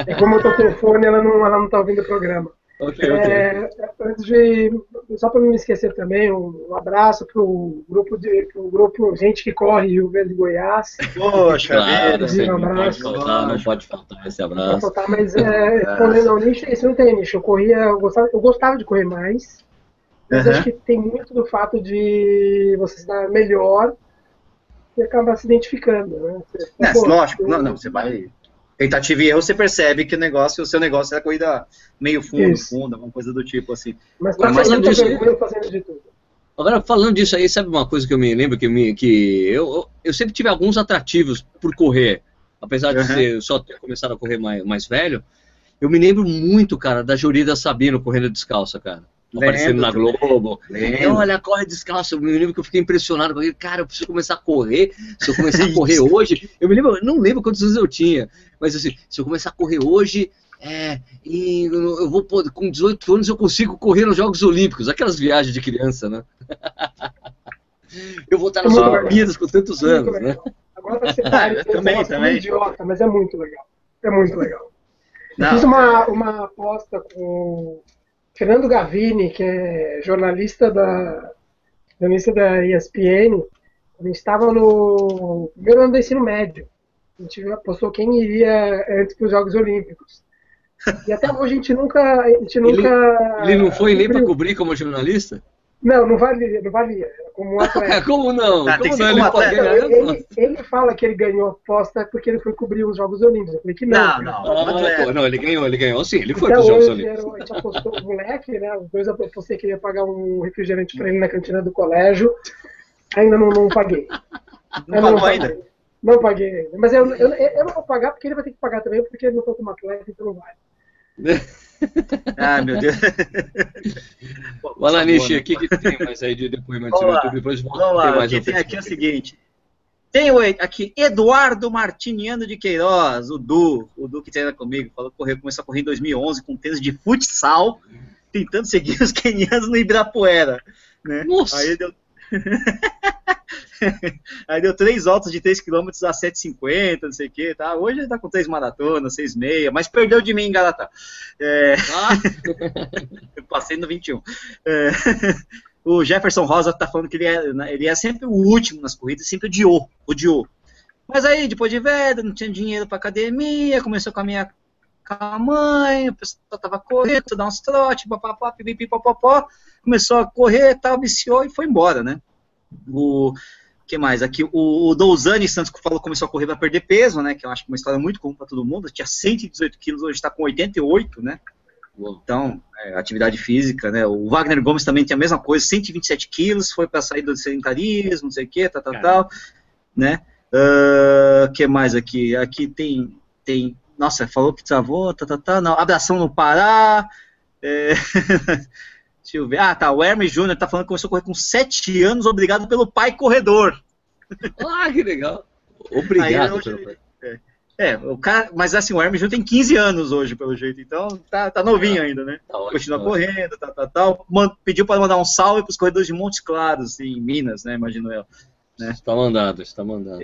É como eu tô com fone, ela não, ela não tá ouvindo o programa. Ok, ok. É, antes de. Só para não me esquecer também, um, um abraço pro grupo de. Pro grupo Gente que Corre Rio Grande de Goiás. Poxa Claro, vida. um não pode abraço. faltar, não pode faltar esse abraço. faltar, mas é, respondendo ao nicho, isso não tem nicho. Eu corria, eu gostava, eu gostava de correr mais. Mas Aham. acho que tem muito do fato de você estar melhor e acabar se identificando. Né? Você, É, pô, lógico, eu- não, não, você vai. Tentativa e erro, você percebe que o negócio, o seu negócio é a corrida meio fundo, Isso. fundo, alguma coisa do tipo assim. Mas Agora, tá falando fazendo disso- vergonha fazendo de tudo. Agora, falando disso aí, sabe uma coisa que eu me lembro que, me, que eu, eu- eu sempre tive alguns atrativos por correr. Apesar de Uhum. ser, só ter começado a correr mais, mais velho, eu me lembro muito, cara, da Jurida Sabino correndo descalça, cara. Lembro Aparecendo na. Globo. Lembro. Olha, corre descalço. Eu me lembro que eu fiquei impressionado com. Cara, eu preciso começar a correr. Se eu começar a correr *laughs* hoje. Eu me lembro, não lembro quantos anos eu tinha. Mas assim, se eu começar a correr hoje. É, e eu vou com 18 anos eu consigo correr nos Jogos Olímpicos, aquelas viagens de criança, né? *laughs* eu vou estar nas Olimpíadas com tantos anos, né? Agora você tá *laughs* eu também, também. idiota, mas é muito legal. É muito legal. Não, fiz uma, uma aposta com Fernando Gavini, que é jornalista da, jornalista da ESPN. A gente estava no primeiro ano do ensino médio. A gente apostou quem iria antes para os Jogos Olímpicos. E até hoje a gente nunca. A gente nunca Ele não foi nem para cobrir como jornalista? Não, não valia, não valia. Como um *laughs* atleta. como não? Tem como não? Ele como pode ganhar, Então, ele, ele fala que ele ganhou a aposta porque ele foi cobrir os Jogos Olímpicos. Eu falei que não. Não, não. Ah, atleta. pô, não, ele ganhou, ele ganhou sim, ele foi Até para os Jogos Olímpicos. era- a gente apostou o moleque, né? Os dois eu apostei que ia pagar um refrigerante pra ele na cantina do colégio. Ainda não, não paguei. Não Ainda pagou paguei. ainda? Não paguei ainda. Mas eu, eu, eu não vou pagar porque ele vai ter que pagar também, porque ele não foi como atleta, então não vai. *laughs* *laughs* Ah, meu Deus. Vai lá, Nishi, Boa, o que, que tem mais aí de depoimento. YouTube? Depois volta Vamos tem lá, mais o que tem aqui é o seguinte. Tem aqui Eduardo Martiniano de Queiroz, o Du, o Du que treina comigo, falou que correu, começou a correr em 2011 com tênis de futsal, tentando seguir os *laughs* quenianos no Ibirapuera. Né? Nossa! Aí deu... *laughs* Aí deu três voltas de 3 km a 7,50, não sei o que, tá? Hoje ele tá com três maratonas, 6,6, mas perdeu de mim em Garatá. É, Ah, *laughs* eu passei no 21. É, *laughs* o Jefferson Rosa tá falando que ele é, ele é sempre o último nas corridas, sempre odiou, odiou. Mas aí, depois de velho, não tinha dinheiro pra academia, começou com a minha com a mãe, o pessoal tava correndo, dar uns trote, papapá, pipipi, popopó, começou a correr, tal, viciou e foi embora, né? O que mais? Aqui o, o Douzani Santos que falou começou a correr para perder peso, né? Que eu acho que é uma história muito comum para todo mundo. Tinha 118 quilos, hoje está com 88, né? Então, é, atividade física, né? O Wagner Gomes também tem a mesma coisa, 127 quilos, foi para sair do sedentarismo, não sei o que, tal, tal, Caramba. tal, né? O que mais aqui? Aqui tem, tem, nossa, falou que travou, tá, tá, tá, não, abração no Pará, é, *laughs* deixa eu ver, ah, tá, o Hermes Júnior tá falando que começou a correr com 7 anos, obrigado pelo pai corredor. Ah, que legal. Obrigado. Hoje- pelo- É, o cara, mas assim, o Hermes Júnior tem 15 anos hoje, pelo jeito, então tá, tá novinho ainda, né? Tá ótimo, continua tá correndo, tal, tal, tal. Man- pediu para mandar um salve para os corredores de Montes Claros, em Minas, né? Imagino eu. ótimo. Está mandado, está mandado.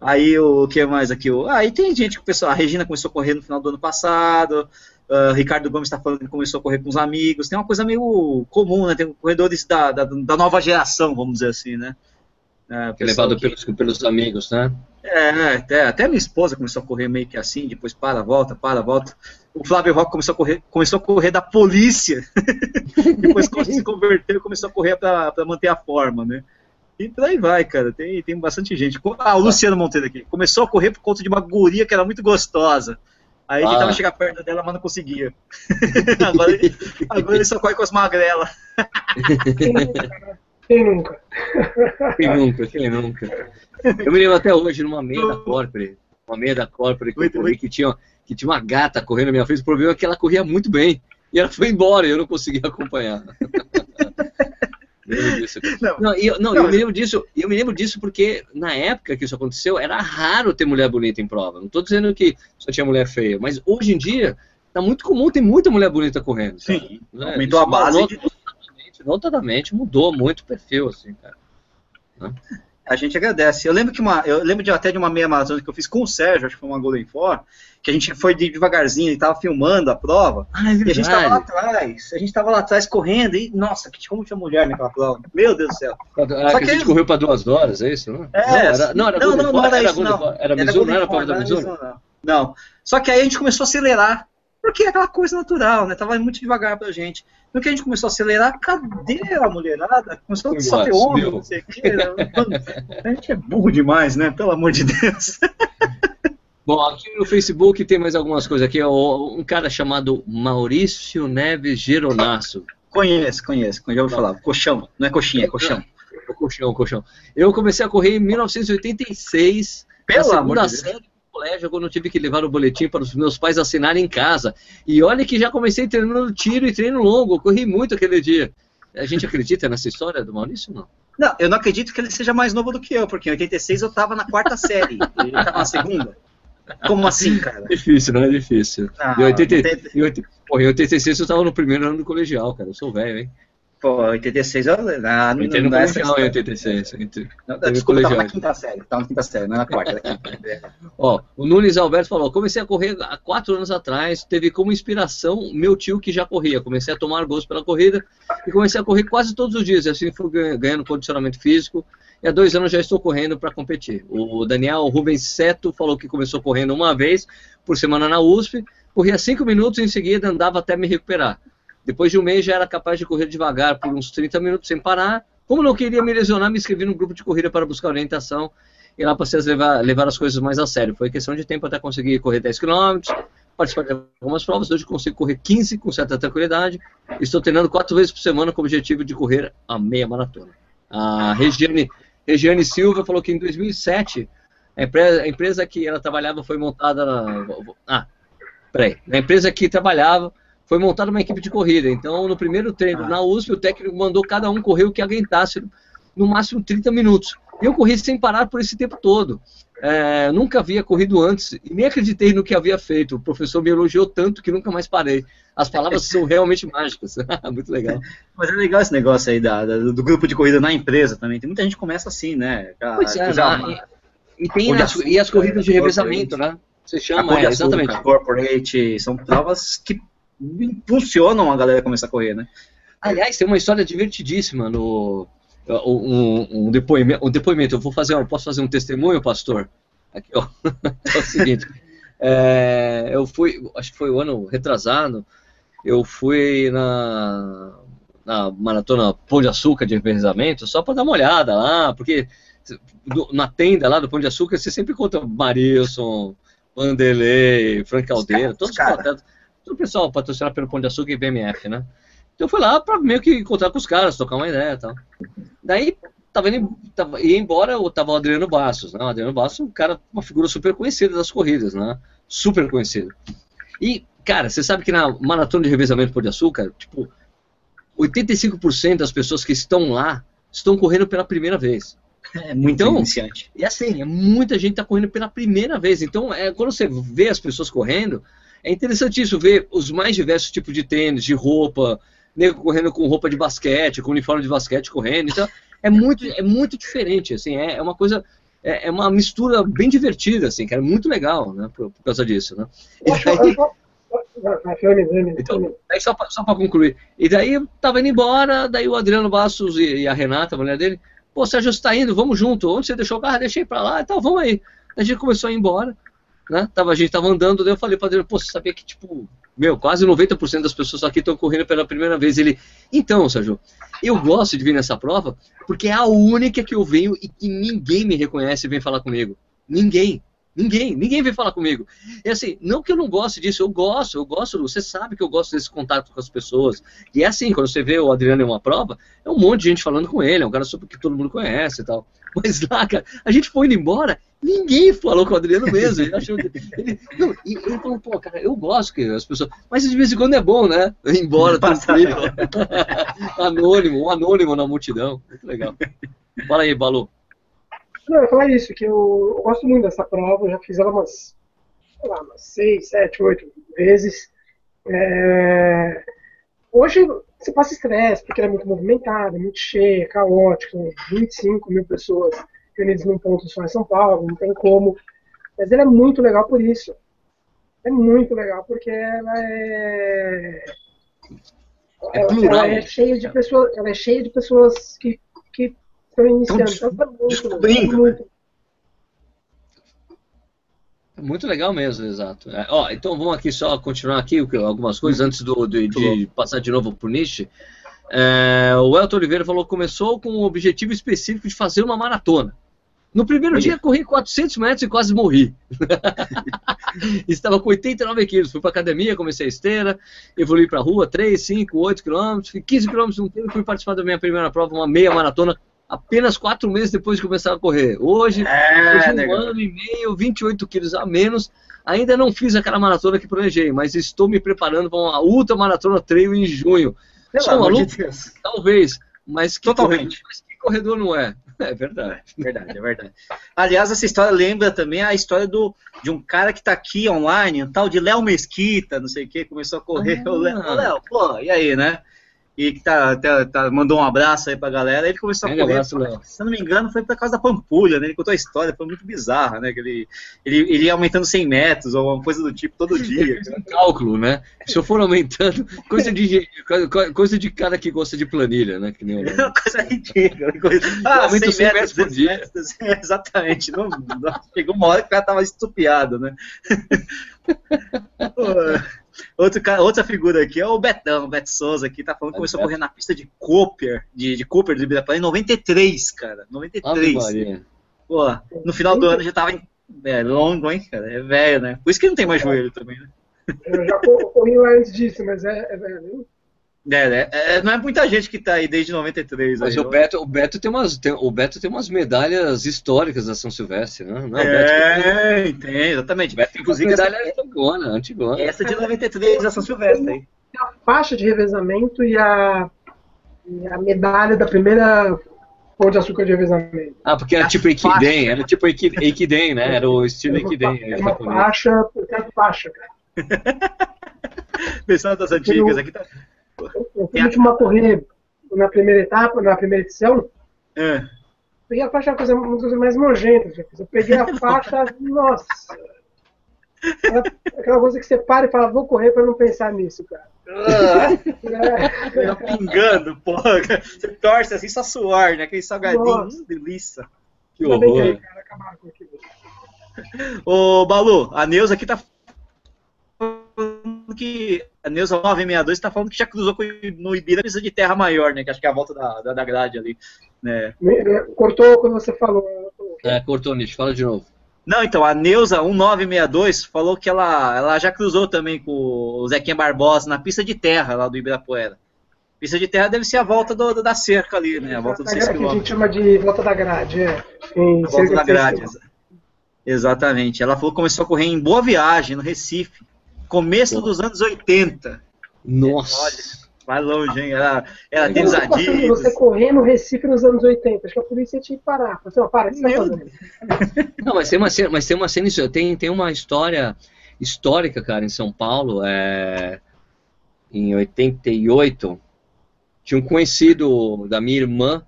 Aí o que mais aqui? O- Aí tem gente que o pessoal, a Regina começou a correr no final do ano passado. ah, Ricardo Gomes está falando que começou a correr com os amigos. Tem uma coisa meio comum, né? Tem corredores da, da, da nova geração, vamos dizer assim, né? É, Que é levado que- pelos, pelos amigos, né? é, até, até minha esposa começou a correr meio que assim, depois para, volta, para, volta. O Flávio Roque começou a correr, começou a correr da polícia, *laughs* depois se converteu e começou a correr para manter a forma, né? E por aí vai, cara, tem, tem bastante gente. Ah, o Luciano Monteiro aqui, começou a correr por conta de uma guria que era muito gostosa. Aí ele Ah. tentava chegar perto dela, mas não conseguia. *laughs* agora, ele, agora ele só corre com as magrelas. *laughs* Quem nunca? Quem nunca? Quem nunca. Eu me lembro até hoje numa meia da Corpore, uma meia da Corpore que eu Muito, corri, que tinha, que tinha uma gata correndo na minha frente. O problema é que ela corria muito bem. E ela foi embora e eu não consegui acompanhar. *laughs* *laughs* Não, não, eu, não, não, eu me lembro disso. Eu me lembro disso porque na época que isso aconteceu era raro ter mulher bonita em prova. Não estou dizendo que só tinha mulher feia, mas hoje em dia tá muito comum, tem muita mulher bonita correndo. Sim. Né? Aumentou a base. Notadamente, notadamente, mudou muito o perfil, assim, cara. Né? A gente agradece. Eu lembro que uma, eu lembro de, até de uma meia maratona que eu fiz com o Sérgio, acho que foi uma Golden Four, que a gente foi devagarzinho, ele tava filmando a prova, ah, é e a gente tava lá atrás, a gente tava lá atrás correndo, e nossa, que como tinha mulher naquela prova, meu Deus do céu. Ah, Só que, que a gente correu para duas horas, é isso? Não, é, não, era, não, era não, não, não, era isso, não. Era Mizuno, não era prova da Mizuno? Não. Só que aí a gente começou a acelerar, porque é aquela coisa natural, né? Tava muito devagar pra gente. No que a gente começou a acelerar, cadê a mulherada? Começou a só ter homem, não sei o quê. *laughs* a gente é burro demais, né? Pelo amor de Deus. *laughs* Bom, aqui no Facebook tem mais algumas coisas aqui. Um cara chamado Maurício Neves Geronasso. Conheço, conheço, já ouvi falar. Colchão, não é coxinha, é colchão. É colchão, colchão. Eu comecei a correr em 1986, Pela segunda série colégio quando eu tive que levar o boletim para os meus pais assinarem em casa. E olha que já comecei treinando tiro e treino longo, eu corri muito aquele dia. A gente acredita nessa história do Maurício não? Não, eu não acredito que ele seja mais novo do que eu, porque em 86 eu estava na quarta série, ele estava na segunda. Como assim, cara? Difícil, não é difícil. Ah, em, 80, em, 80, porra, em 86 eu estava no primeiro ano do colegial, cara. Eu sou velho, hein? Pô, 86 eu. Ah, não, entrei no colegial em 86. Não, desculpa, tava na quinta série. Tava na quinta série, não na quarta. *laughs* Ó, o Nunes Alberto falou: comecei a correr há quatro anos atrás. Teve como inspiração meu tio que já corria. Comecei a tomar gosto pela corrida e comecei a correr quase todos os dias. E assim fui ganhando condicionamento físico. E há dois anos já estou correndo para competir. O Daniel Rubens Seto falou que começou correndo uma vez por semana na USP. Corria cinco minutos e em seguida andava até me recuperar. Depois de um mês já era capaz de correr devagar por uns 30 minutos sem parar. Como não queria me lesionar, me inscrevi no grupo de corrida para buscar orientação e lá passei a levar, levar as coisas mais a sério. Foi questão de tempo até conseguir correr 10 km, participar de algumas provas. Hoje consigo correr 15 com certa tranquilidade. Estou treinando quatro vezes por semana com o objetivo de correr a meia maratona. A Regiane, Regiane Silva falou que em 2007 a empresa, a empresa que ela trabalhava foi montada na. Ah, peraí. Na empresa que trabalhava foi montada uma equipe de corrida. Então, no primeiro treino ah. na USP, o técnico mandou cada um correr o que aguentasse, no máximo 30 minutos. E eu corri sem parar por esse tempo todo. É, nunca havia corrido antes e nem acreditei no que havia feito. O professor me elogiou tanto que nunca mais parei. As palavras são realmente mágicas. *laughs* Muito legal. Mas é legal esse negócio aí da, da, do grupo de corrida na empresa também. Tem muita gente que começa assim, né? pois é, já, e, e, tem as, e as corridas de revezamento, né? Você chama, é, exatamente. Corporate, são provas que impulsionam a galera a começar a correr, né? Aliás, tem uma história divertidíssima no um, um, depoimento, um depoimento. Eu vou fazer, eu posso fazer um testemunho, pastor? Aqui, ó. *laughs* é o seguinte. É, eu fui, acho que foi o ano retrasado. Eu fui na, na maratona Pão de Açúcar de revezamento só para dar uma olhada lá, porque na tenda lá do Pão de Açúcar você sempre encontra Marilson, Vanderlei, Frank Caldeira, todos os atletas o pessoal patrocinado pelo Pão de Açúcar e BMF, né? Então eu fui lá pra meio que encontrar com os caras, tocar uma ideia e tal. Daí, tava indo, tava, ia embora, eu tava o Adriano Bastos, né? O Adriano Bastos é um cara, uma figura super conhecida das corridas, né? Super conhecido. E, cara, você sabe que na maratona de revezamento Pão de Açúcar, tipo, 85% das pessoas que estão lá estão correndo pela primeira vez. É muito então, iniciante. E assim, é muita gente está correndo pela primeira vez. Então, é, quando você vê as pessoas correndo, é interessantíssimo ver os mais diversos tipos de tênis, de roupa, nego correndo com roupa de basquete, com uniforme de basquete correndo. Então, é muito, é muito diferente, assim, é, é uma coisa, é, é, uma mistura bem divertida, assim, que é muito legal, né, por, por causa disso, né. E daí, então, daí só, só para concluir, e daí tava indo embora, daí o Adriano Bastos e, e a Renata, a mulher dele, pô, Sérgio, você tá indo, vamos junto, onde você deixou o carro? Deixei para lá, então vamos aí. A gente começou a ir embora, né? Tava, a gente tava andando, daí eu falei para ele, pô, você sabia que, tipo, meu, quase 90% das pessoas aqui estão correndo pela primeira vez. Ele, então, Sérgio, eu gosto de vir nessa prova porque é a única que eu venho e que ninguém me reconhece e vem falar comigo. Ninguém. Ninguém, ninguém veio falar comigo. E assim, não que eu não goste disso, eu gosto, eu gosto, você sabe que eu gosto desse contato com as pessoas. E é assim, quando você vê o Adriano em uma prova, é um monte de gente falando com ele, é um cara super que todo mundo conhece e tal. Mas lá, cara, a gente foi indo embora, ninguém falou com o Adriano mesmo. Ele achou. Ele, não, e ele falou, pô, cara, eu gosto que as pessoas. Mas de vez em quando é bom, né? Ir embora, *laughs* tranquilo. *laughs* anônimo, um anônimo na multidão. Muito legal. Fala aí, Balu. Não, eu ia falar isso, que eu, eu gosto muito dessa prova, eu já fiz ela umas, sei lá, umas seis, sete, oito vezes. É... Hoje você passa estresse, porque ela é muito movimentada, muito cheia, caótica, 25 mil pessoas reunidas num ponto só em São Paulo, não tem como. Mas ela é muito legal por isso. É muito legal, porque ela é. É plural. Ela é cheia de pessoas, ela é cheia de pessoas que, que estão iniciando. Então, é muito, descobrindo, é muito, Muito legal mesmo, exato. É, ó, então vamos aqui só continuar aqui o algumas coisas antes do, do- de passar de novo pro Nietzsche. É, o Elton Oliveira falou que começou com o objetivo específico de fazer uma maratona. No primeiro Olha. dia corri 400 metros e quase morri. *laughs* Estava com 89 quilos. Fui para academia, comecei a esteira, evolui para rua, 3, 5, 8 quilômetros, fiz 15 quilômetros no tempo e fui participar da minha primeira prova, uma meia maratona, apenas 4 meses depois de começar a correr. Hoje, É, Hoje, um negão. ano e meio, 28 quilos a menos. Ainda não fiz aquela maratona que planejei, mas estou me preparando para uma ultra maratona trail em junho. Pelo Sou de maluco? Deus. Talvez, mas que, Totalmente. Corredor, mas que corredor não é? *laughs* É verdade. Verdade, é verdade. Aliás, essa história lembra também a história do, de um cara que tá aqui online, um tal de Léo Mesquita, não sei o que, começou a correr. Ah. Ô, Léo, pô, e aí, né? E que tá, tá- tá- mandou um abraço aí pra galera. Ele começou a Grande correr. abraço. Se eu não me engano, foi por causa da Pampulha, né? Ele contou a história, foi muito bizarra, né? Que ele, ele, ele ia aumentando 100 metros ou alguma coisa do tipo todo dia. *laughs* Um cálculo, né? Se eu for aumentando, coisa de, coisa de cara que gosta de planilha, né? Que nem eu. *laughs* É coisa ridícula. Coisa... Ah, aumento 100 100 metros, metros por 200 dia. metros, *laughs* exatamente. Não, não- chegou uma hora que o cara tava estupiado, né? Pô, Outro cara, outra figura aqui é o Betão, o Beto Souza aqui, tá falando que começou a correr na pista de Cooper, de, de Cooper do Ibirapuera em 93, cara. Ave 93. Maria. Pô, no final do ano já tava em, é, longo, hein, cara? É velho, né? Por isso que não tem mais joelho também, né? Eu já cor- corri lá antes disso, mas é, é velho. É, né? É, não é muita gente que tá aí desde 93. Mas aí, o não. Beto, o Beto tem umas, tem- o Beto tem umas medalhas históricas da São Silvestre, né? Não, o Beto, É, tem, exatamente. o Beto tem Inclusive, medalha essa, antigona, antigona. essa de 93 da São Silvestre aí. A faixa de revezamento e a, e a medalha da primeira pão de açúcar de revezamento. Ah, porque era A tipo Eikiden, era tipo Eikiden, né? Era o estilo É é é, uma faixa cada faixa, cara. *laughs* Pensando das antigas aqui. Tá... Eu fui última correr na primeira etapa, na primeira edição, É. peguei a faixa, uma coisa, uma coisa mais nojenta. eu fiz. Peguei a *laughs* faixa, nossa. Aquela, aquela coisa que você para e fala, vou correr pra não pensar nisso, cara. *laughs* É, Tá pingando, porra. Você torce assim, só suor, né? Aquele salgadinho, Nossa. hum, delícia. Que horror. Ô, Balu, a Neuza aqui tá falando que. A Neuza 962 tá falando que já cruzou com, no Ibira precisa de terra maior, né? Que acho que é a volta da, da, da grade ali. Né? Cortou quando você falou. É, cortou nisso, fala de novo. Não, então, a Neuza 1962 falou que ela, ela já cruzou também com o Zequinha Barbosa na pista de terra lá do Ibirapuera. Pista de terra deve ser a volta do- da cerca ali, né? A volta dos A 6 grade que a gente chama de volta da grade, é. Em A volta da grade. Exatamente. Ela falou que começou a correr em Boa Viagem, no Recife. Começo Pô. dos anos 80. Nossa. Vai longe, hein? Ela, tem os você correr no Recife nos anos 80. Acho que a polícia tinha que parar. Falei assim, ó, para, o que você tá fazendo? Não, mas tem uma cena, mas tem uma cena, isso- tem, tem uma história histórica, cara, em São Paulo, é, em 88, tinha um conhecido da minha irmã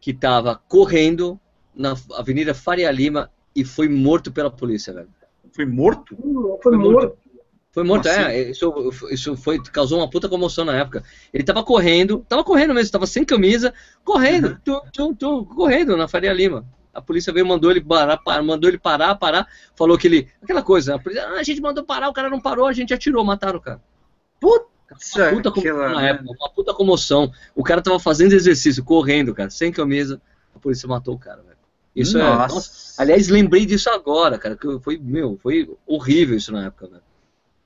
que estava correndo na Avenida Faria Lima e foi morto pela polícia, velho. Foi morto? Hum, Foi Foi morto. Foi morto, Como é. Isso, isso foi, causou uma puta comoção na época. Ele tava correndo, tava correndo mesmo, tava sem camisa, correndo, tum, tum, tum, correndo na Faria Lima. A polícia veio, mandou ele parar, parar, mandou ele parar, parar, falou que ele. Aquela coisa, a, polícia, "Ah, a gente mandou parar, o cara não parou, a gente atirou, mataram o cara. Puta, uma puta comoção na época, uma puta comoção. O cara tava fazendo exercício, correndo, cara, sem camisa, a polícia matou o cara, velho. Isso é. Nossa. Aliás, lembrei disso agora, cara. Que foi, meu, foi horrível isso na época, né?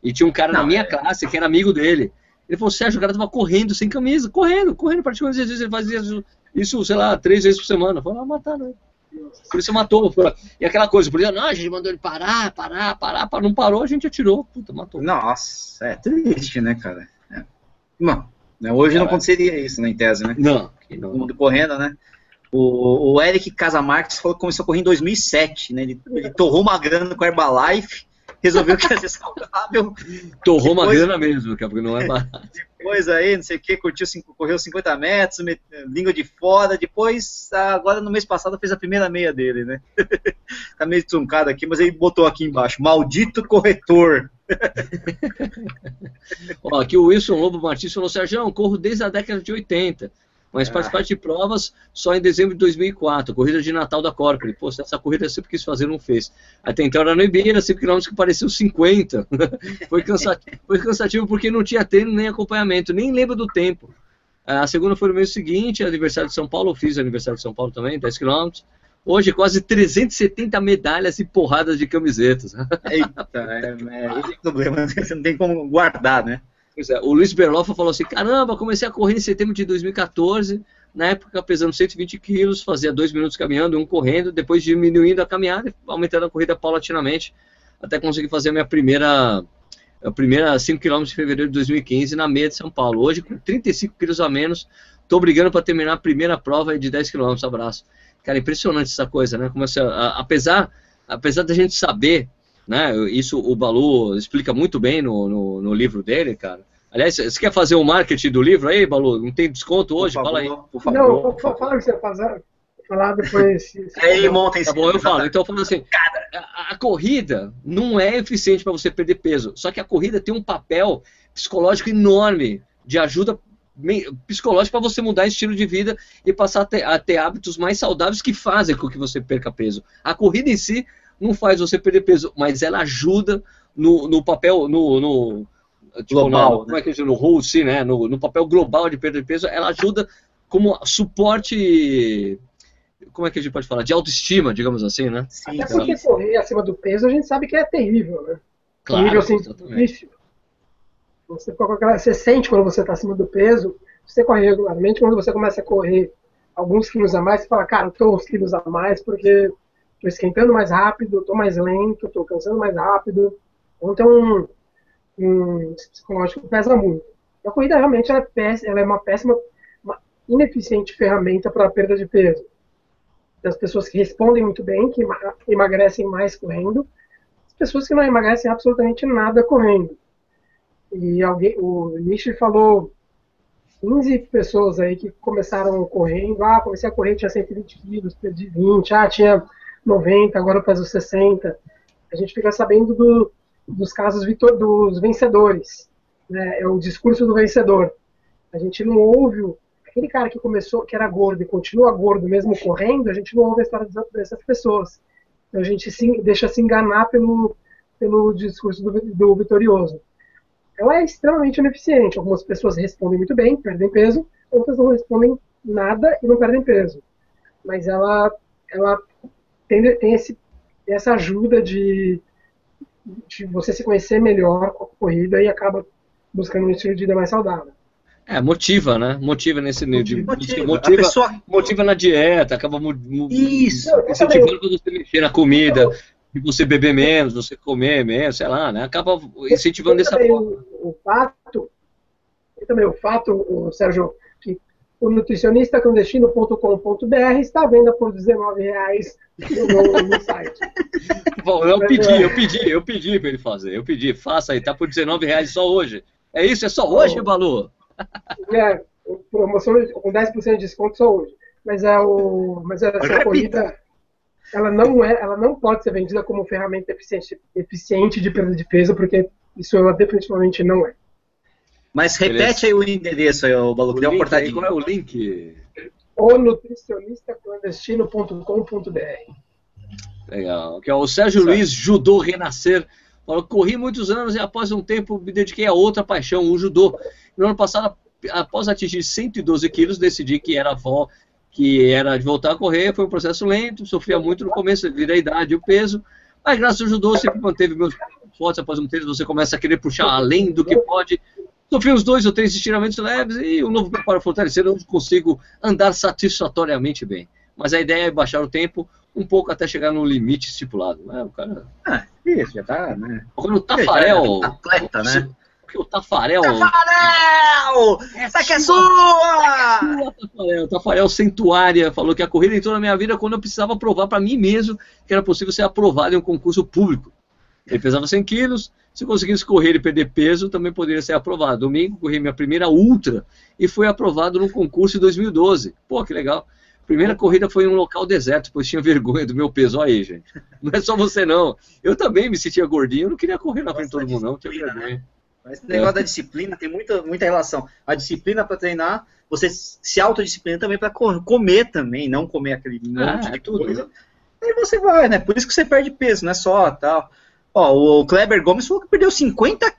E tinha um cara Não, na minha é... classe que era amigo dele. Ele falou, Sérgio, o cara tava correndo sem camisa, correndo, correndo, praticamente às vezes ele fazia isso, sei lá, três vezes por semana. Falou, ah, mataram ele. Por isso matou. E aquela coisa, por exemplo, não, a gente mandou ele parar, parar, parar, parar, não parou, a gente atirou, puta, matou. Nossa, é triste, né, cara? É. Não, né, hoje não aconteceria isso, né, em tese, né? Não. não. Todo mundo correndo, né? O, o Eric Casamarques falou que começou a correr em 2007, né? Ele, ele torrou uma grana com a Herbalife resolveu que ia ser saudável. Torrou uma grana mesmo, porque não é barato. *laughs* Depois aí, não sei o que, curtiu, correu 50 metros, língua de fora. Depois, agora no mês passado, fez a primeira meia dele, né? *laughs* tá meio truncado aqui, mas ele botou aqui embaixo: Maldito corretor. *laughs* Ó, aqui o Wilson Lobo Martins falou: Sérgio, corro desde a década de 80 mas participar de provas só em dezembro de 2004, corrida de Natal da Corpore. Pô, essa corrida eu sempre quis fazer, não fez. Até então era no Ibira, 5 km que pareciam 50. *laughs* foi, cansativo, foi cansativo porque não tinha treino nem acompanhamento, nem lembro do tempo. A segunda foi no mês seguinte, aniversário de São Paulo, eu fiz aniversário de São Paulo também, 10 km. Hoje, quase 370 medalhas e porradas de camisetas. *laughs* Eita, é, é, esse é o problema, você não tem como guardar, né? Pois é, o Luiz Berloffa falou assim: caramba, comecei a correr em setembro de 2014, na época pesando 120 quilos, fazia dois minutos caminhando, um correndo, depois diminuindo a caminhada e aumentando a corrida paulatinamente, até conseguir fazer a minha primeira, a primeira 5 km de fevereiro de 2015 na meia de São Paulo. Hoje, com 35 quilos a menos, estou brigando para terminar a primeira prova de 10 km. Abraço. Cara, impressionante essa coisa, né? Como apesar, apesar da gente saber né? Isso o Balu explica muito bem no, no, no, livro dele, cara. Aliás, você quer fazer o um marketing do livro aí, Balu? Não tem desconto hoje? Favor, Fala aí. Por favor, não, vou falar o que você vai fazer. Falar depois. aí *laughs* monta Tá bom, eu falo. Então, falando assim, a, a corrida não é eficiente para você perder peso. Só que a corrida tem um papel psicológico enorme de ajuda psicológica para você mudar estilo de vida e passar a ter, a ter, hábitos mais saudáveis que fazem com que você perca peso. A corrida em si não faz você perder peso, mas ela ajuda no, no papel, no, no tipo, global, no, né? como é que diz, no whole, sim, né? No, no papel global de perda de peso, ela ajuda como suporte como é que a gente pode falar? De autoestima, digamos assim, né? Sim, Até porque correr acima do peso a gente sabe que é terrível, né? Claro, terrível, assim, difícil. Você, você sente quando você está acima do peso, você corre regularmente, quando você começa a correr alguns quilos a mais, você fala, cara, eu tô uns quilos a mais porque estou esquentando mais rápido, estou mais lento, estou cansando mais rápido. Então, um, psicológico pesa muito. A corrida realmente é, péssima, ela é uma péssima, uma ineficiente ferramenta para perda de peso. As pessoas que respondem muito bem, que emagrecem mais correndo, as pessoas que não emagrecem absolutamente nada correndo. E alguém, o Nishi falou 15 pessoas aí que começaram correndo, ah, comecei a correr, tinha 120 quilos, perdi 20, ah, tinha 90, agora faz os 60. A gente fica sabendo do, dos casos vitor, dos vencedores. Né? É o discurso do vencedor. A gente não ouve aquele cara que começou, que era gordo e continua gordo mesmo correndo, a gente não ouve a história dessas pessoas. Então a gente se, deixa se enganar pelo, pelo discurso do, do vitorioso. Ela é extremamente ineficiente. Algumas pessoas respondem muito bem, perdem peso, outras não respondem nada e não perdem peso. Mas ela, ela tem, tem esse, essa ajuda de, de você se conhecer melhor com a corrida e acaba buscando um estilo de vida mais saudável. É, motiva, né? Motiva nesse nível. Motiva, motiva, pessoa... motiva, na dieta, acaba Isso, incentivando você mexer na comida, e você beber menos, você comer menos, sei lá, né? Acaba incentivando dessa forma. O, o fato, e também o fato, o Sérgio, o nutricionista clandestino.com.br está à venda por R$19,00 no, no site. *laughs* Bom, eu pedi, eu pedi, eu pedi para ele fazer. Eu pedi, faça aí, tá por R$19,00 só hoje. É isso? É só hoje, Balu? É, promoção com 10% de desconto só hoje. Mas é o. Mas essa corrida ela não é, ela não pode ser vendida como ferramenta eficiente, eficiente de perda de peso, porque isso ela definitivamente não é. Mas repete aí o endereço aí, o Balu, dá uma portadinha. Qual é o link? O nutricionistaclandestino.com.br Legal. Que é o Sérgio certo. Luiz Judô Renascer. Falou, corri muitos anos e após um tempo me dediquei a outra paixão, o judô. No ano passado, após atingir 112 quilos, decidi que era avó que era de voltar a correr, foi um processo lento, sofria muito no começo, devido à idade e o peso, mas graças ao judô sempre manteve meus fortes após um tempo, você começa a querer puxar além do que pode. Sofri uns dois ou três estiramentos leves e o novo preparo fortalecido eu consigo andar satisfatoriamente bem. Mas a ideia é baixar o tempo um pouco até chegar no limite estipulado. Né? O cara... Ah, isso, já tá, né? Agora o Tafarel... É atleta, né? Porque o Tafarel... Tafarel! Essa aqui é sua! Tafarel, Tafarel Centuária falou que a corrida entrou na minha vida quando eu precisava provar para mim mesmo que era possível ser aprovado em um concurso público. Ele pesava 100 quilos, se conseguisse correr e perder peso, também poderia ser aprovado. Domingo, corri minha primeira ultra e fui aprovado no concurso em 2012. Pô, que legal. Primeira corrida foi em um local deserto, pois tinha *laughs* vergonha do meu peso. Olha aí, gente. Não é só você, não. Eu também me sentia gordinho, eu não queria correr na frente de todo mundo, não. Tinha vergonha. Mas esse negócio da disciplina tem muita, muita relação. A disciplina para treinar, você se autodisciplina também para comer também, não comer aquele monte ah, de é tudo, coisa. Né? Aí você vai, né? Por isso que você perde peso, não é só tal. Ó, o Kleber Gomes falou que perdeu 50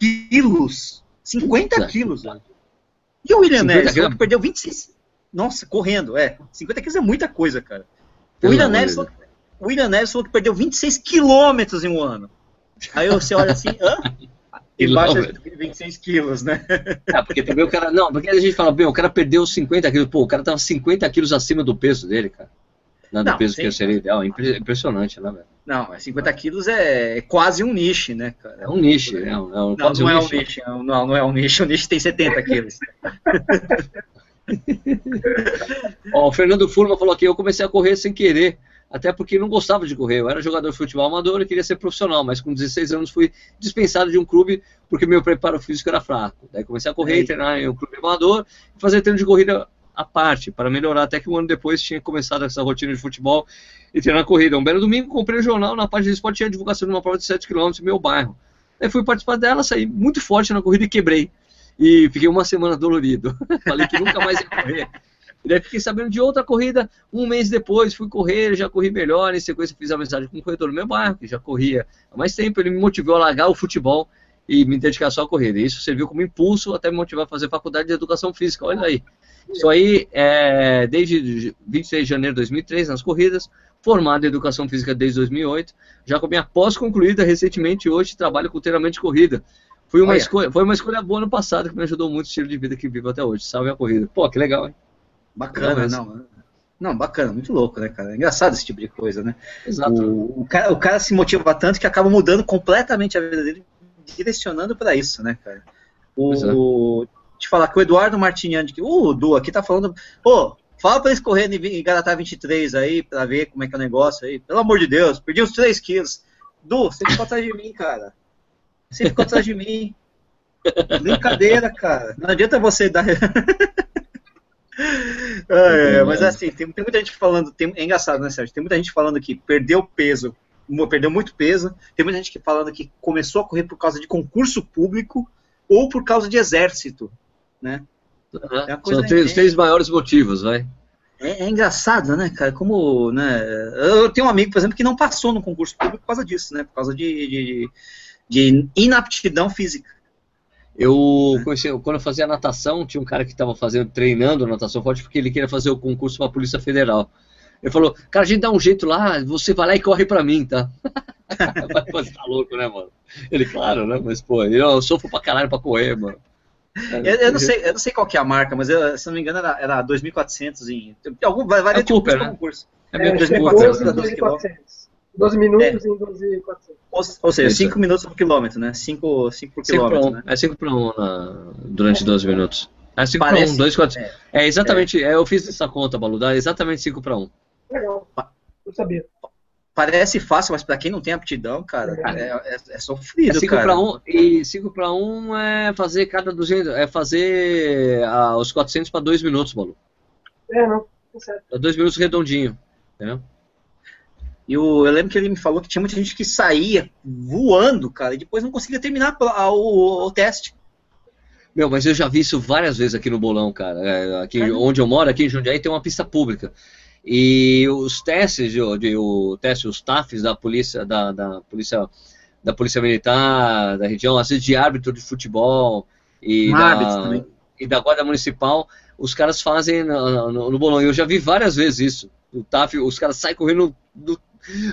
quilos. 50 quilos. E o William Neves falou que perdeu 26. Nossa, correndo, é. 50 quilos é muita coisa, cara. O William, Neves falou, o William Neves falou que perdeu 26 quilômetros em um ano. Aí você olha assim, hã? *laughs* E baixa 26 quilos, né? É, porque também o cara. Não, porque a gente fala, bem, o cara perdeu 50 quilos. Pô, o cara tava 50 quilos acima do peso dele, cara. Não, do não, peso que seria ideal. Impressionante, né, velho? Não, 50 quilos é, é, quase um nicho, né, cara? É um nicho, é um, é um, não, não um é um nicho. Não, não é um nicho, o nicho tem 70 quilos. *laughs* Ó, o Fernando Furma falou aqui, eu comecei a correr sem querer, até porque não gostava de correr. Eu era jogador de futebol amador e queria ser profissional, mas com 16 anos fui dispensado de um clube porque meu preparo físico era fraco. Daí comecei a correr, e treinar em um clube amador e fazer treino de corrida à parte, para melhorar, até que um ano depois tinha começado essa rotina de futebol e treinar corrida. Um belo domingo comprei o um jornal, na página do esporte tinha divulgação de uma prova de 7 km no meu bairro. Daí fui participar dela, saí muito forte na corrida e quebrei e fiquei uma semana dolorido. *laughs* Falei que nunca mais ia correr. E daí fiquei sabendo de outra corrida um mês depois, fui correr, já corri melhor, em sequência fiz amizade com um corredor do meu bairro, que já corria há mais tempo, ele me motivou a largar o futebol e me dedicar só à corrida. E isso serviu como impulso até me motivar a fazer faculdade de educação física, olha aí. Isso aí, é, desde 26 de janeiro de 2003, nas corridas, formado em educação física desde 2008, já com minha pós concluída recentemente, hoje trabalho com treinamento de corrida. Foi uma, escolha, foi uma escolha boa no passado que me ajudou muito o estilo de vida que vivo até hoje. Salve a corrida. Pô, que legal, hein? Bacana, não, não. Não, bacana, muito louco, né, cara? É engraçado esse tipo de coisa, né? Exato. O, o, cara, o cara se motiva tanto que acaba mudando completamente a vida dele, direcionando para isso, né, cara? O, é. Te falar que o Eduardo Martiniani, o Du aqui tá falando, pô, fala pra eles correrem em Garatá 23 aí, pra ver como é que é o negócio aí. Pelo amor de Deus, perdi uns 3 quilos. Du, você ficou atrás de mim, cara. Você ficou atrás de mim. Brincadeira, cara. Não adianta você dar. *laughs* é, mas assim, tem, tem, muita gente falando. Tem, é engraçado, né, Sérgio? Tem muita gente falando que perdeu peso, perdeu muito peso. Tem muita gente que falando que começou a correr por causa de concurso público ou por causa de exército, né? É São três, três maiores motivos, vai. É, é, engraçado, né, cara? Como, né? Eu tenho um amigo, por exemplo, que não passou no concurso público por causa disso, né? Por causa de, de de inaptidão física. Eu conheci, quando eu fazia natação, tinha um cara que estava fazendo, treinando natação forte porque ele queria fazer o concurso para a Polícia Federal. Ele falou, cara, a gente dá um jeito lá, você vai lá e corre pra mim, tá? *laughs* você tá louco, né, mano? Ele, claro, né? Mas, pô, eu sofro pra caralho pra correr, mano. Eu, eu, não sei, eu não sei qual que é a marca, mas eu, se não me engano era, era 2.400 em... Algum, varia é de concurso né? concurso. É, é 2.400 2.400. 12 minutos é. em 12 Ou, ou seja, 5 minutos por quilômetro, né? 5 por quilômetro. Um, né? É 5 para 1 um durante 12 minutos. É 5 para 1, 2, 4. É, exatamente, é. eu fiz essa conta, Balu, dá exatamente 5 para 1. Legal, não sabia. Parece fácil, mas para quem não tem aptidão, cara, é, é, é, é sofrido, é 5 para 1 e 5 para 1 é fazer cada 200, é fazer ah, os 400 para 2 minutos, Balu. É, não, tá certo. 2 minutos redondinho, entendeu? E o, eu lembro que ele me falou que tinha muita gente que saía voando, cara, e depois não conseguia terminar o, o teste. Meu, mas eu já vi isso várias vezes aqui no Bolão, cara. É, aqui é. onde eu moro, aqui em Jundiaí, tem uma pista pública. E os testes, de, de, o teste, os TAFs da polícia, da, da, polícia, da polícia militar, da região, às vezes de árbitro de futebol e, da, e da guarda municipal, os caras fazem no, no, no bolão. Eu já vi várias vezes isso. O TAF, os caras saem correndo do,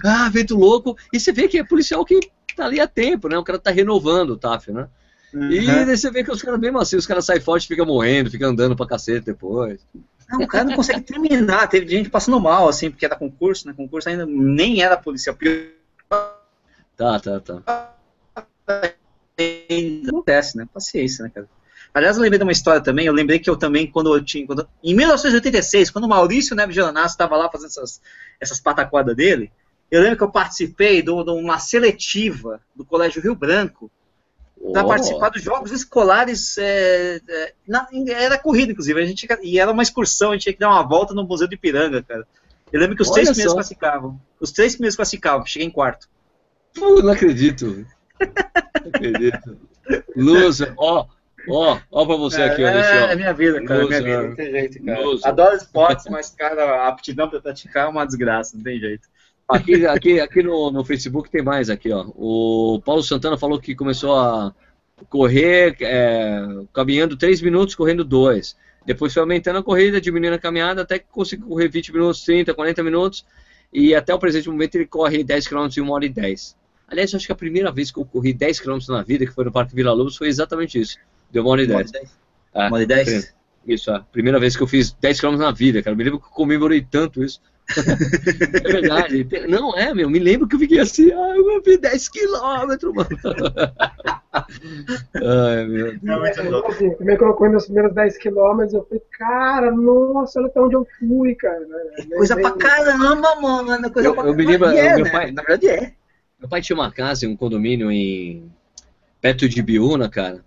ah, vento louco, e você vê que é policial que tá ali há tempo, né? O cara tá renovando o TAF, né? Uhum. E você vê que os caras, mesmo assim, os caras saem forte, ficam morrendo, ficam andando pra cacete depois. Não, o cara não consegue terminar. Teve gente passando mal, assim, porque era concurso, né? Concurso ainda nem era policial. Tá, tá, tá. Acontece, né? Paciência, né, cara? Aliás, eu lembrei de uma história também. Eu lembrei que eu também, quando eu tinha. Quando, em 1986, quando o Maurício Neves Geronasso estava lá fazendo essas, essas pataquadas dele, eu lembro que eu participei de uma seletiva do Colégio Rio Branco para participar dos jogos escolares. É, é, na, era corrida, inclusive. A gente, e era uma excursão, a gente tinha que dar uma volta no Museu de Ipiranga, cara. Eu lembro que os Olha três primeiros classificavam. Os três primeiros classificavam, cheguei em quarto. Pô, não acredito. Não acredito. *laughs* Lusa, ó, Ó, ó pra você aqui, ó. É, é minha vida, cara. É minha vida, não tem jeito, cara. Loser. Adoro esportes, mas, cara, a aptidão pra praticar é uma desgraça, não tem jeito. Aqui, aqui, aqui no, no Facebook tem mais aqui, ó. O Paulo Santana falou que começou a correr é, caminhando 3 minutos, correndo 2. Depois foi aumentando a corrida, diminuindo a caminhada, até que conseguiu correr 20 minutos, 30, 40 minutos. E até o presente momento ele corre 10 km em 1 hora e 10. Aliás, eu acho que a primeira vez que eu corri 10 km na vida, que foi no Parque Vila Lobos, foi exatamente isso. Deu uma hora e dez. Ah, uma hora e dez? Isso, a primeira vez que eu fiz 10 km na vida, cara. Eu me lembro que eu comemorei tanto isso. É verdade. Não, é, meu. Me lembro que eu fiquei assim, ah, eu vi 10 km, mano. *laughs* Ai, meu Deus. É, assim, também colocou meus primeiros 10 km, eu falei, cara, nossa, olha até onde eu fui, cara. É coisa pra caramba, mano. Coisa eu, pra eu me lembro, é, meu né? pai, na verdade é. Meu pai tinha uma casa, um condomínio em perto de Biúna, cara.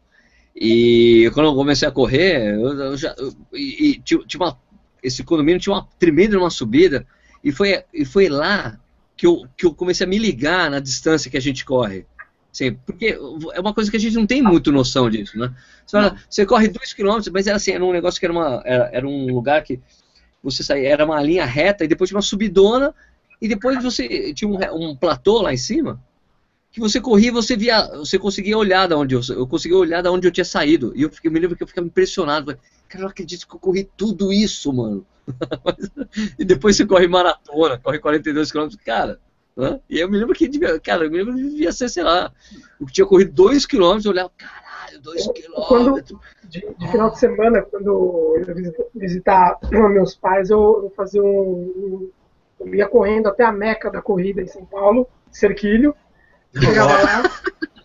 E quando eu comecei a correr, eu, eu já, eu, e, tinha, tinha uma, esse condomínio tinha uma tremenda uma subida, e foi, e foi lá que eu, que eu comecei a me ligar na distância que a gente corre. Assim, porque é uma coisa que a gente não tem muito noção disso, né? Você, fala, você corre 2 km, mas era assim, era um negócio que era, uma, era, era um lugar que você saía, era uma linha reta, e depois tinha uma subidona, e depois você tinha um, um platô lá em cima, que você corria, você via, você conseguia olhar da onde eu, eu conseguia olhar da onde eu tinha saído. E eu, fiquei, eu me lembro que eu ficava impressionado. Cara, eu não acredito que eu corri tudo isso, mano. *laughs* e depois você corre maratona, corre 42 km, cara. Né? E eu me lembro que, devia, cara, eu me lembro que devia ser, sei lá, eu tinha corrido 2 km, eu olhava, caralho, 2 km. De, de, final de semana, quando eu ia visitar *clears throat* meus pais, eu, eu fazia um, um, Eu ia correndo até a meca da corrida em São Paulo, Cerquilho Chegava lá.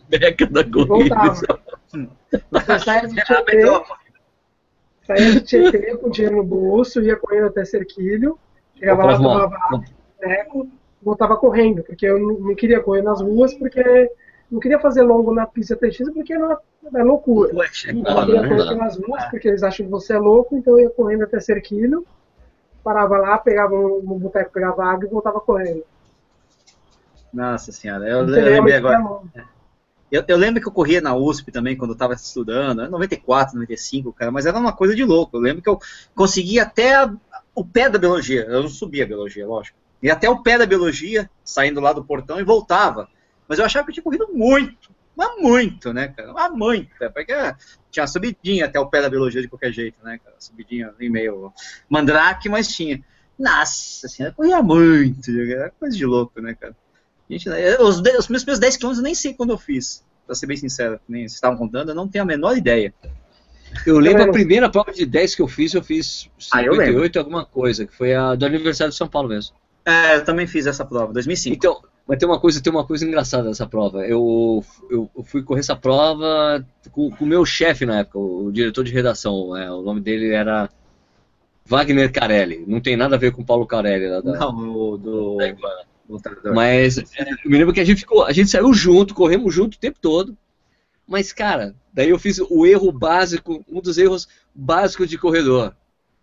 Beca da corrida. Voltava. saía de Tietê, saía de Tietê com dinheiro no bolso, ia correndo até Cerquilho, chegava lá, tomava teco, voltava correndo, porque eu não queria correr nas ruas, porque não queria fazer longo na pista atletismo, porque não é loucura. Eu não queria correr pelas ruas, porque eles acham que você é louco, então eu ia correndo até Cerquilho, parava lá, pegava um, um boteco, pegava água e voltava correndo. Nossa senhora, eu, eu lembrei agora. Eu, eu, lembro que eu corria na USP também quando eu estava estudando, 94, 95, cara, mas era uma coisa de louco. Eu lembro que eu conseguia até a, o pé da biologia, eu não subia a biologia, lógico. E até o pé da biologia, saindo lá do portão e voltava. Mas eu achava que eu tinha corrido muito, mas muito, né, cara? Mas muito, porque tinha subidinha até o pé da biologia de qualquer jeito, né, cara? Subidinha em meio mandrake, mas tinha. Nossa senhora, corria muito, coisa de louco, né, cara? Gente, os, os meus primeiros 10 quilômetros eu nem sei quando eu fiz, pra ser bem sincero, nem vocês estavam contando, eu não tenho a menor ideia. Eu lembro a primeira prova de 10 que eu fiz, eu fiz 58 ah, alguma coisa, que foi a do aniversário de São Paulo mesmo. É, eu também fiz essa prova, 2005. Então, mas tem uma coisa, tem uma coisa engraçada nessa prova. Eu, eu, eu fui correr essa prova com o meu chefe na época, o, diretor de redação. É, o nome dele era Wagner Carelli. Não tem nada a ver com o Paulo Carelli. Lá da, não, o do... Da mas é, eu me lembro que a gente ficou, a gente saiu junto, corremos junto o tempo todo. Mas, cara, daí eu fiz o erro básico, um dos erros básicos de corredor,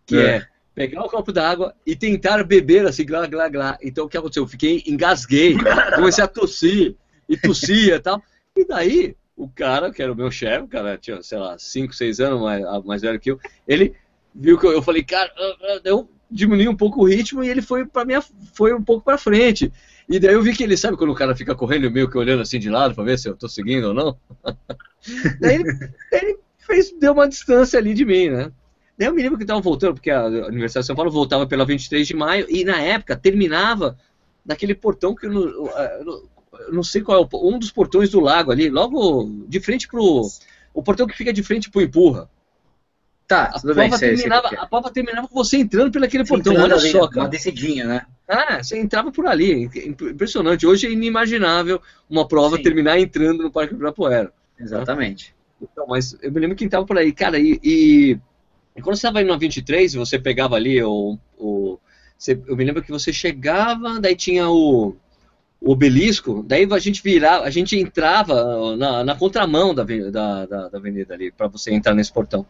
que é, é pegar o copo d'água e tentar beber assim, glá, glá, glá. Então o que aconteceu? Eu fiquei, engasguei, *laughs* comecei a tossir, e tossia e tal. E daí, o cara, que era o meu chefe, o cara tinha, sei lá, 5, 6 anos mais, mais velho que eu, ele viu que eu, eu falei, cara, eu diminuí um pouco o ritmo e ele foi para minha foi um pouco para frente. E daí eu vi que ele sabe quando o cara fica correndo meio que olhando assim de lado para ver se eu tô seguindo ou não. *laughs* daí ele, ele fez deu uma distância ali de mim, né? Daí eu me lembro que tava voltando, porque a Universidade de São Paulo voltava pela 23 de maio, e na época terminava naquele portão que não, não sei qual é, um dos portões do lago ali, logo de frente pro. O portão que fica de frente pro empurra. Tá, A tudo bem, prova, sei terminava, é. a prova terminava com você entrando pelo aquele portão, olha ali, só, Uma cara. descidinha, né? Ah, você entrava por ali, imp- impressionante. Hoje é inimaginável uma prova Sim. terminar entrando no Parque Ibirapuera. Exatamente. Então, mas eu me lembro que tava por aí, cara, e, e, e quando você estava indo na 23, você pegava ali o. o você- eu me lembro que você chegava, daí tinha o, o obelisco, daí a gente virava, a gente entrava na, na contramão da, da, da, da avenida ali, para você entrar nesse portão.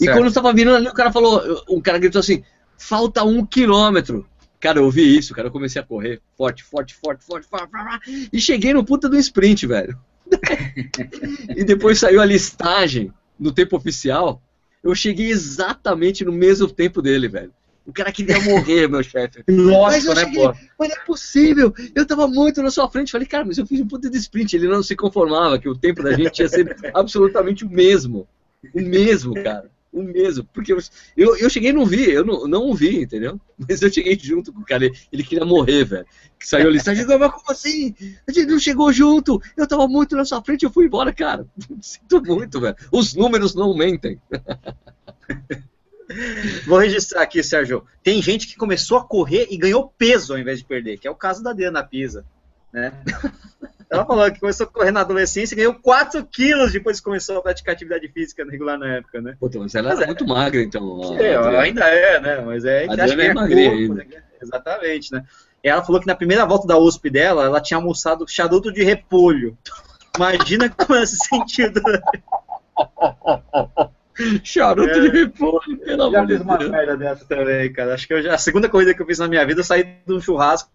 E Certo. quando eu tava vindo ali, o cara falou, um cara gritou assim, falta um quilômetro. Cara, eu ouvi isso, cara, eu comecei a correr forte, forte, forte, forte, forte, forte, e cheguei no puta do sprint, velho. *laughs* e depois saiu a listagem no tempo oficial, eu cheguei exatamente no mesmo tempo dele, velho. O cara queria morrer, meu chefe. *laughs* Mas Lógico, eu né, cheguei- pô? Mas não é possível, eu tava muito na sua frente. Falei, cara, mas eu fiz um puta de sprint. Ele não se conformava que o tempo da gente ia ser *laughs* absolutamente o mesmo. O mesmo, cara. O mesmo. Porque eu, eu, eu cheguei e não vi, eu não, não o vi, entendeu? *laughs* Mas eu cheguei junto com o cara. Ele, ele queria morrer, velho. Que saiu ali, saiu, mas como assim? A gente não chegou junto. Eu tava muito na sua frente, eu fui embora, cara. *laughs* Sinto muito, velho. Os números não mentem. *laughs* Vou registrar aqui, Sérgio. Tem gente que começou a correr e ganhou peso ao invés de perder, que é o caso da Diana Pisa. Né? Ela falou que começou a correr na adolescência e ganhou 4 quilos depois que começou a praticar atividade física regular na época, né? Puta, mas ela Mas era é. muito magra, então. É, ainda é, né? Mas é, a gente acha que é é magrinha corpo, ainda. né? Exatamente, né? E ela falou que na primeira volta da USP dela, ela tinha almoçado charuto de repolho. Imagina como ela se sentiu. *laughs* Charuto É. de repolho, pelo já amor de fiz uma Deus. merda dessa também, cara. Acho que eu já, a segunda corrida que eu fiz na minha vida, eu saí de um churrasco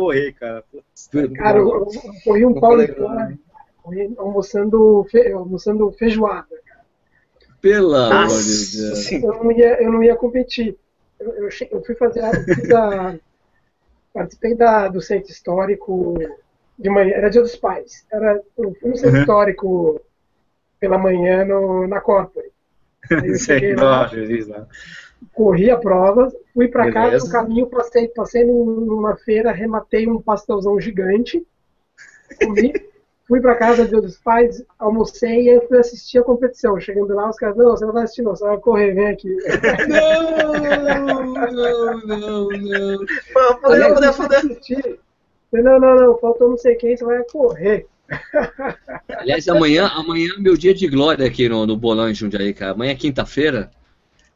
correr, cara. Putz, Cara, eu, eu corri um pau de fora, almoçando, fe, almoçando feijoada. Pelo amor Nossa de Deus. Senhora. Eu não ia, eu não ia competir. Eu, eu, che- eu fui fazer a, eu fiz a- participei da, do centro histórico de manhã, era dia dos pais. Era, eu fui no centro Uhum. histórico pela manhã no, na Corpore. Aí eu *laughs* cheguei lá. Corri a prova, fui para casa, no caminho passei, passei num- numa feira, rematei um pastelzão gigante, comi, *laughs* fui para casa dia dos pais, almocei e aí fui assistir a competição. Chegando lá, os caras, não, você não vai assistir não, você vai correr, vem aqui. *laughs* Não, não, não, não. Pô, Aí eu Fudeu, fudeu, fudeu. Não, não, não, faltou não sei quem, você vai correr. Aliás, amanhã, amanhã é meu dia de glória aqui no, no Bolão em Jundiaí, cara. Amanhã é quinta-feira.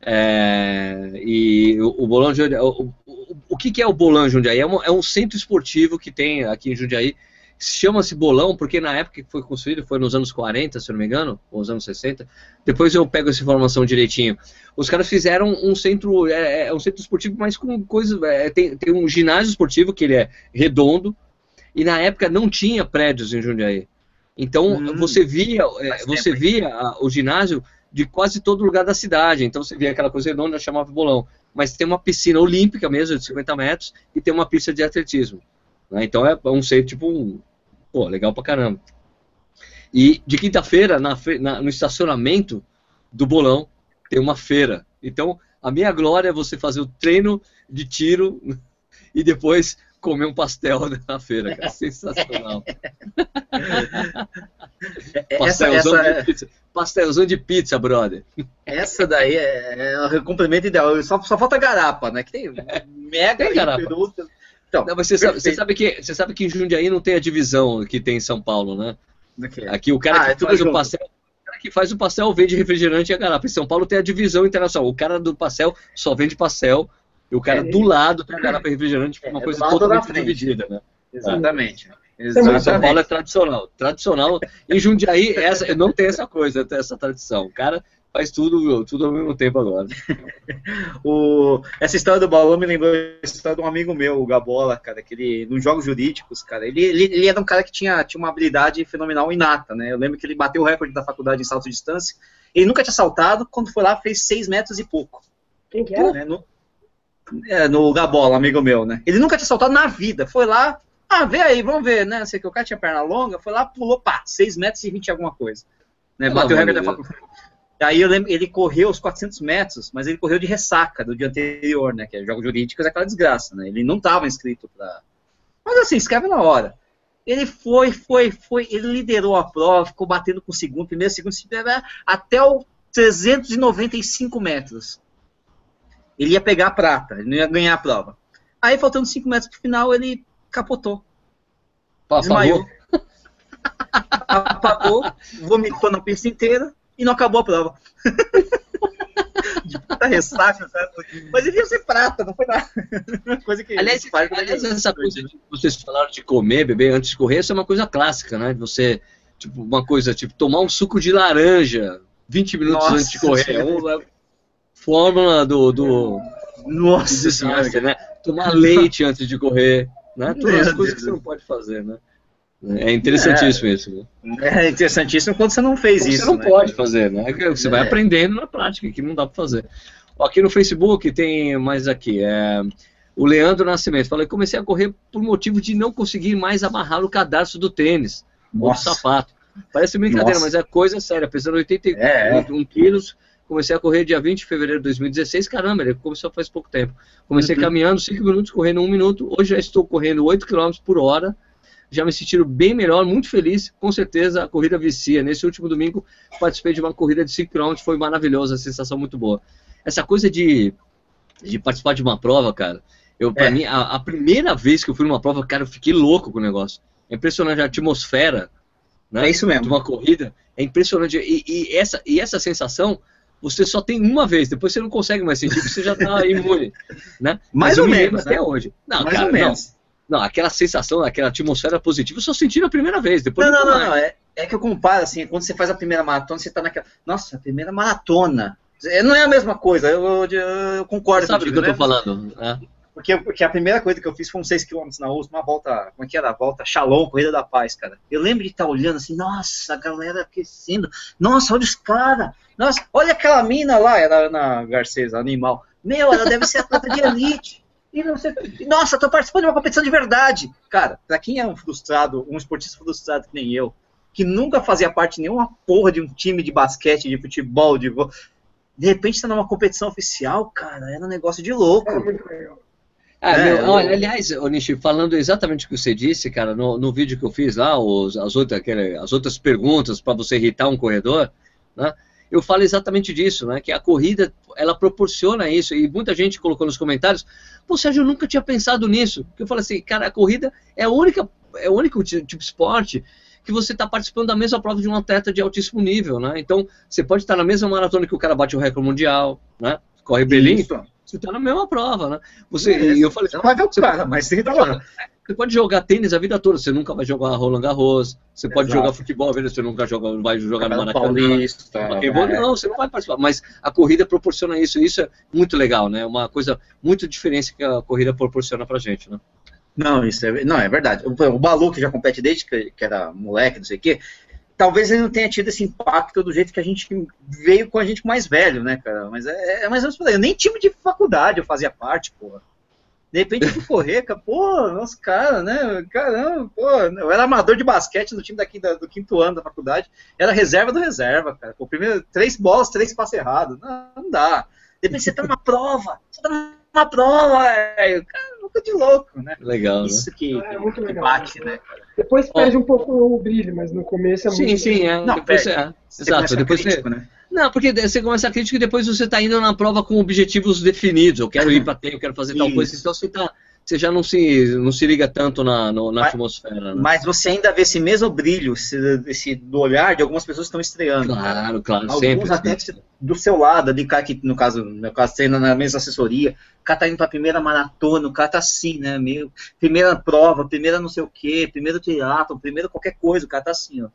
É, e o, o Bolão de Jundiaí, o, o, o que, que é o Bolão em Jundiaí? É um, é um centro esportivo que tem aqui em Jundiaí. Chama-se Bolão porque na época que foi construído, foi nos anos 40, se eu não me engano, ou nos anos 60. Depois eu pego essa informação direitinho. Os caras fizeram um centro, é, é um centro esportivo, mas com coisas. é, tem, tem um ginásio esportivo que ele é redondo, e na época não tinha prédios em Jundiaí. Então Hum. você via, é, você tempo, via a- o ginásio de quase todo lugar da cidade. Então você via aquela coisa redonda, chamava bolão. Mas tem uma piscina olímpica mesmo, de 50 metros, e tem uma pista de atletismo. né? Então é um ser tipo um. Pô, legal pra caramba. E de quinta-feira, no estacionamento do bolão, tem uma feira. Então, a minha glória é você fazer o treino de tiro *laughs* e depois comer um pastel *laughs* na feira, cara. Sensacional. Essa, Pastelzão, essa, de pizza. Pastelzão de pizza, brother. essa daí é, é o complemento ideal. Só, só falta garapa, né? Que tem *laughs* mega Tem garapa. Então, Não, mas você sabe, você sabe que, você sabe que em Jundiaí não tem a divisão que tem em São Paulo, né? Aqui. Aqui o cara Ah, que é faz o junto. pastel. O que faz o pastel vende refrigerante e a garapa. Em São Paulo tem a divisão internacional. O cara do pastel só vende pastel. E o cara É. do lado tem a garapa e refrigerante, É, uma do coisa totalmente dividida, né? Exatamente. Então, São Paulo é Exatamente. tradicional. Tradicional. Em Jundiaí essa, não tem essa coisa, tem essa tradição. O cara faz tudo, tudo ao mesmo tempo agora. *laughs* O, essa história do balão me lembrou a história de um amigo meu, o Gabola, cara, que ele, nos jogos jurídicos, cara, ele, ele, ele era um cara que tinha, tinha uma habilidade fenomenal inata, né? Eu lembro que ele bateu o recorde da faculdade em salto de distância. Ele nunca tinha saltado, quando foi lá, fez seis metros e pouco. Quem que era? né, no, é, no Gabola, amigo meu, né? Ele nunca tinha saltado na vida. Foi lá, ah, vê aí, vamos ver, né? Sei que o cara tinha perna longa, foi lá, pulou, pá, 6 metros e 20 alguma coisa. Né? Bateu o recorde de da faculdade. Aí eu lembro, ele correu os 400 metros, mas ele correu de ressaca do dia anterior, né? Que é jogo jurídico, é aquela desgraça, né? Ele não estava inscrito para. Mas assim, escreve na hora. Ele foi, foi, foi, ele liderou a prova, ficou batendo com o segundo, primeiro, segundo, segundo, até o 395 metros. Ele ia pegar a prata, ele não ia ganhar a prova. Aí, faltando 5 metros pro final, ele capotou. Desmaiou. *laughs* Apagou, vomitou na pista inteira e não acabou a prova. de puta ressaca, sabe? Mas ele ia ser prata, não foi nada. *laughs* coisa que aliás, faz, aliás essa coisa de vocês falaram de comer, beber antes de correr, isso é uma coisa clássica, né? Você, tipo, uma coisa, tipo, tomar um suco de laranja 20 minutos Nossa, antes de correr. Uma fórmula do, do, Nossa, do desastre, né? Tomar leite antes de correr, né? Todas as coisas que você não pode fazer, né? É interessantíssimo é, isso. Né? É interessantíssimo quando você não fez isso. Você não né? pode fazer, né? Você vai é. aprendendo na prática, que não dá para fazer. Aqui no Facebook tem mais aqui. É, o Leandro Nascimento fala: comecei a correr por motivo de não conseguir mais amarrar o cadarço do tênis Nossa. ou do sapato. Parece brincadeira, Nossa. mas é coisa séria. Pesando 81 é, é. quilos, comecei a correr dia 20 de fevereiro de 2016. Caramba, ele começou faz pouco tempo. Comecei uhum. caminhando 5 minutos, correndo 1 minuto. Hoje já estou correndo 8 km por hora já me sentiram bem melhor, muito feliz. Com certeza a corrida vicia. Nesse último domingo participei de uma corrida de 5 km, foi maravilhosa, sensação muito boa. Essa coisa de, de participar de uma prova, cara, eu para é. mim a, a, primeira vez que eu fui numa prova, cara, eu fiquei louco com o negócio. É impressionante a atmosfera, né? É isso mesmo. De uma corrida, é impressionante. E, e essa e essa sensação você só tem uma vez, depois você não consegue mais sentir, você já está *laughs* imune, né? Mais ou menos, né? até hoje. Não, Mais cara, ou menos. Não. Não, aquela sensação, aquela atmosfera positiva, eu só senti na primeira vez. Depois não, não, não, não, É, é que eu comparo, assim, quando você faz a primeira maratona, você tá naquela. Nossa, a primeira maratona. Não é a mesma coisa, eu, eu, eu concordo Sabe do que eu tô né? falando? É. Porque, porque a primeira coisa que eu fiz foi uns 6km na USP, uma volta, como é que era? Volta Shalom, Corrida da Paz, cara. Eu lembro de estar olhando assim, nossa, a galera aquecendo. Nossa, olha os caras. Nossa, olha aquela mina lá, era na Garcês, animal. Meu, ela deve ser atleta de elite. E não sei, nossa, tô participando de uma competição de verdade. Cara, pra quem é um frustrado, um esportista frustrado que nem eu, que nunca fazia parte de nenhuma porra de um time de basquete, de futebol, de de repente tá numa competição oficial, cara, era um negócio de louco. É muito legal. Ah, é, meu, olha, aliás, Nishi, falando exatamente o que você disse, cara, no, no vídeo que eu fiz lá, os, as, outras, aquele, as outras perguntas para você irritar um corredor, né? eu falo exatamente disso, né? Que a corrida ela proporciona isso e muita gente colocou nos comentários, pô, Sérgio, eu nunca tinha pensado nisso. Eu falo assim, cara, a corrida é a única, é o único tipo de esporte que você está participando da mesma prova de um atleta de altíssimo nível, né? Então você pode estar na mesma maratona que o cara bate o recorde mundial, né? Corre Berlim, você está na mesma prova, né? Você, é, eu falei, você não vai ver o cara, mas você está lá. Você pode jogar tênis a vida toda, você nunca vai jogar Roland Garros, você Exato. pode jogar futebol, você nunca joga, vai jogar no Maracanã. Paulista, é. Não, você não vai participar, mas a corrida proporciona isso, e isso é muito legal, né? Uma coisa muito diferente que a corrida proporciona pra gente, né? Não, isso é, não, é verdade. O, o Balu, que já compete desde que, que era moleque, não sei o quê, talvez ele não tenha tido esse impacto do jeito que a gente veio com a gente mais velho, né, cara? Mas é, é mais ou menos por aí. Eu nem time de faculdade eu fazia parte, porra. De repente eu fui correr, cara, pô, nossa, cara, né? Caramba, pô, eu era amador de basquete no time daqui da, do quinto ano da faculdade, era reserva do reserva, cara. Pô, primeiro, três bolas, três passos errados. Não, não dá. De repente você tá numa prova, você tá numa prova, velho. Cara, louco de louco, né? Legal, Isso né? que, é, muito que legal, bate, né? Depois perde um pouco o brilho, mas no começo é sim, muito. Sim, sim, é. Não, depois, é. Exato, depois crítico, você. Né? Não, porque você começa a crítica e depois você está indo na prova com objetivos definidos. Eu quero ir para tempo, eu quero fazer tal coisa. Então você está você já não se, não se liga tanto na, no, na mas, atmosfera. Né? Mas você ainda vê esse mesmo brilho esse, esse, do olhar de algumas pessoas que estão estreando. Claro, claro, Alguns sempre. até do seu lado, de cara que, no caso, no caso, sendo na mesma assessoria, o cara tá indo pra primeira maratona, o cara tá assim, né? Meio, primeira prova, primeira não sei o quê, primeiro teatro, primeiro qualquer coisa, o cara tá assim, ó.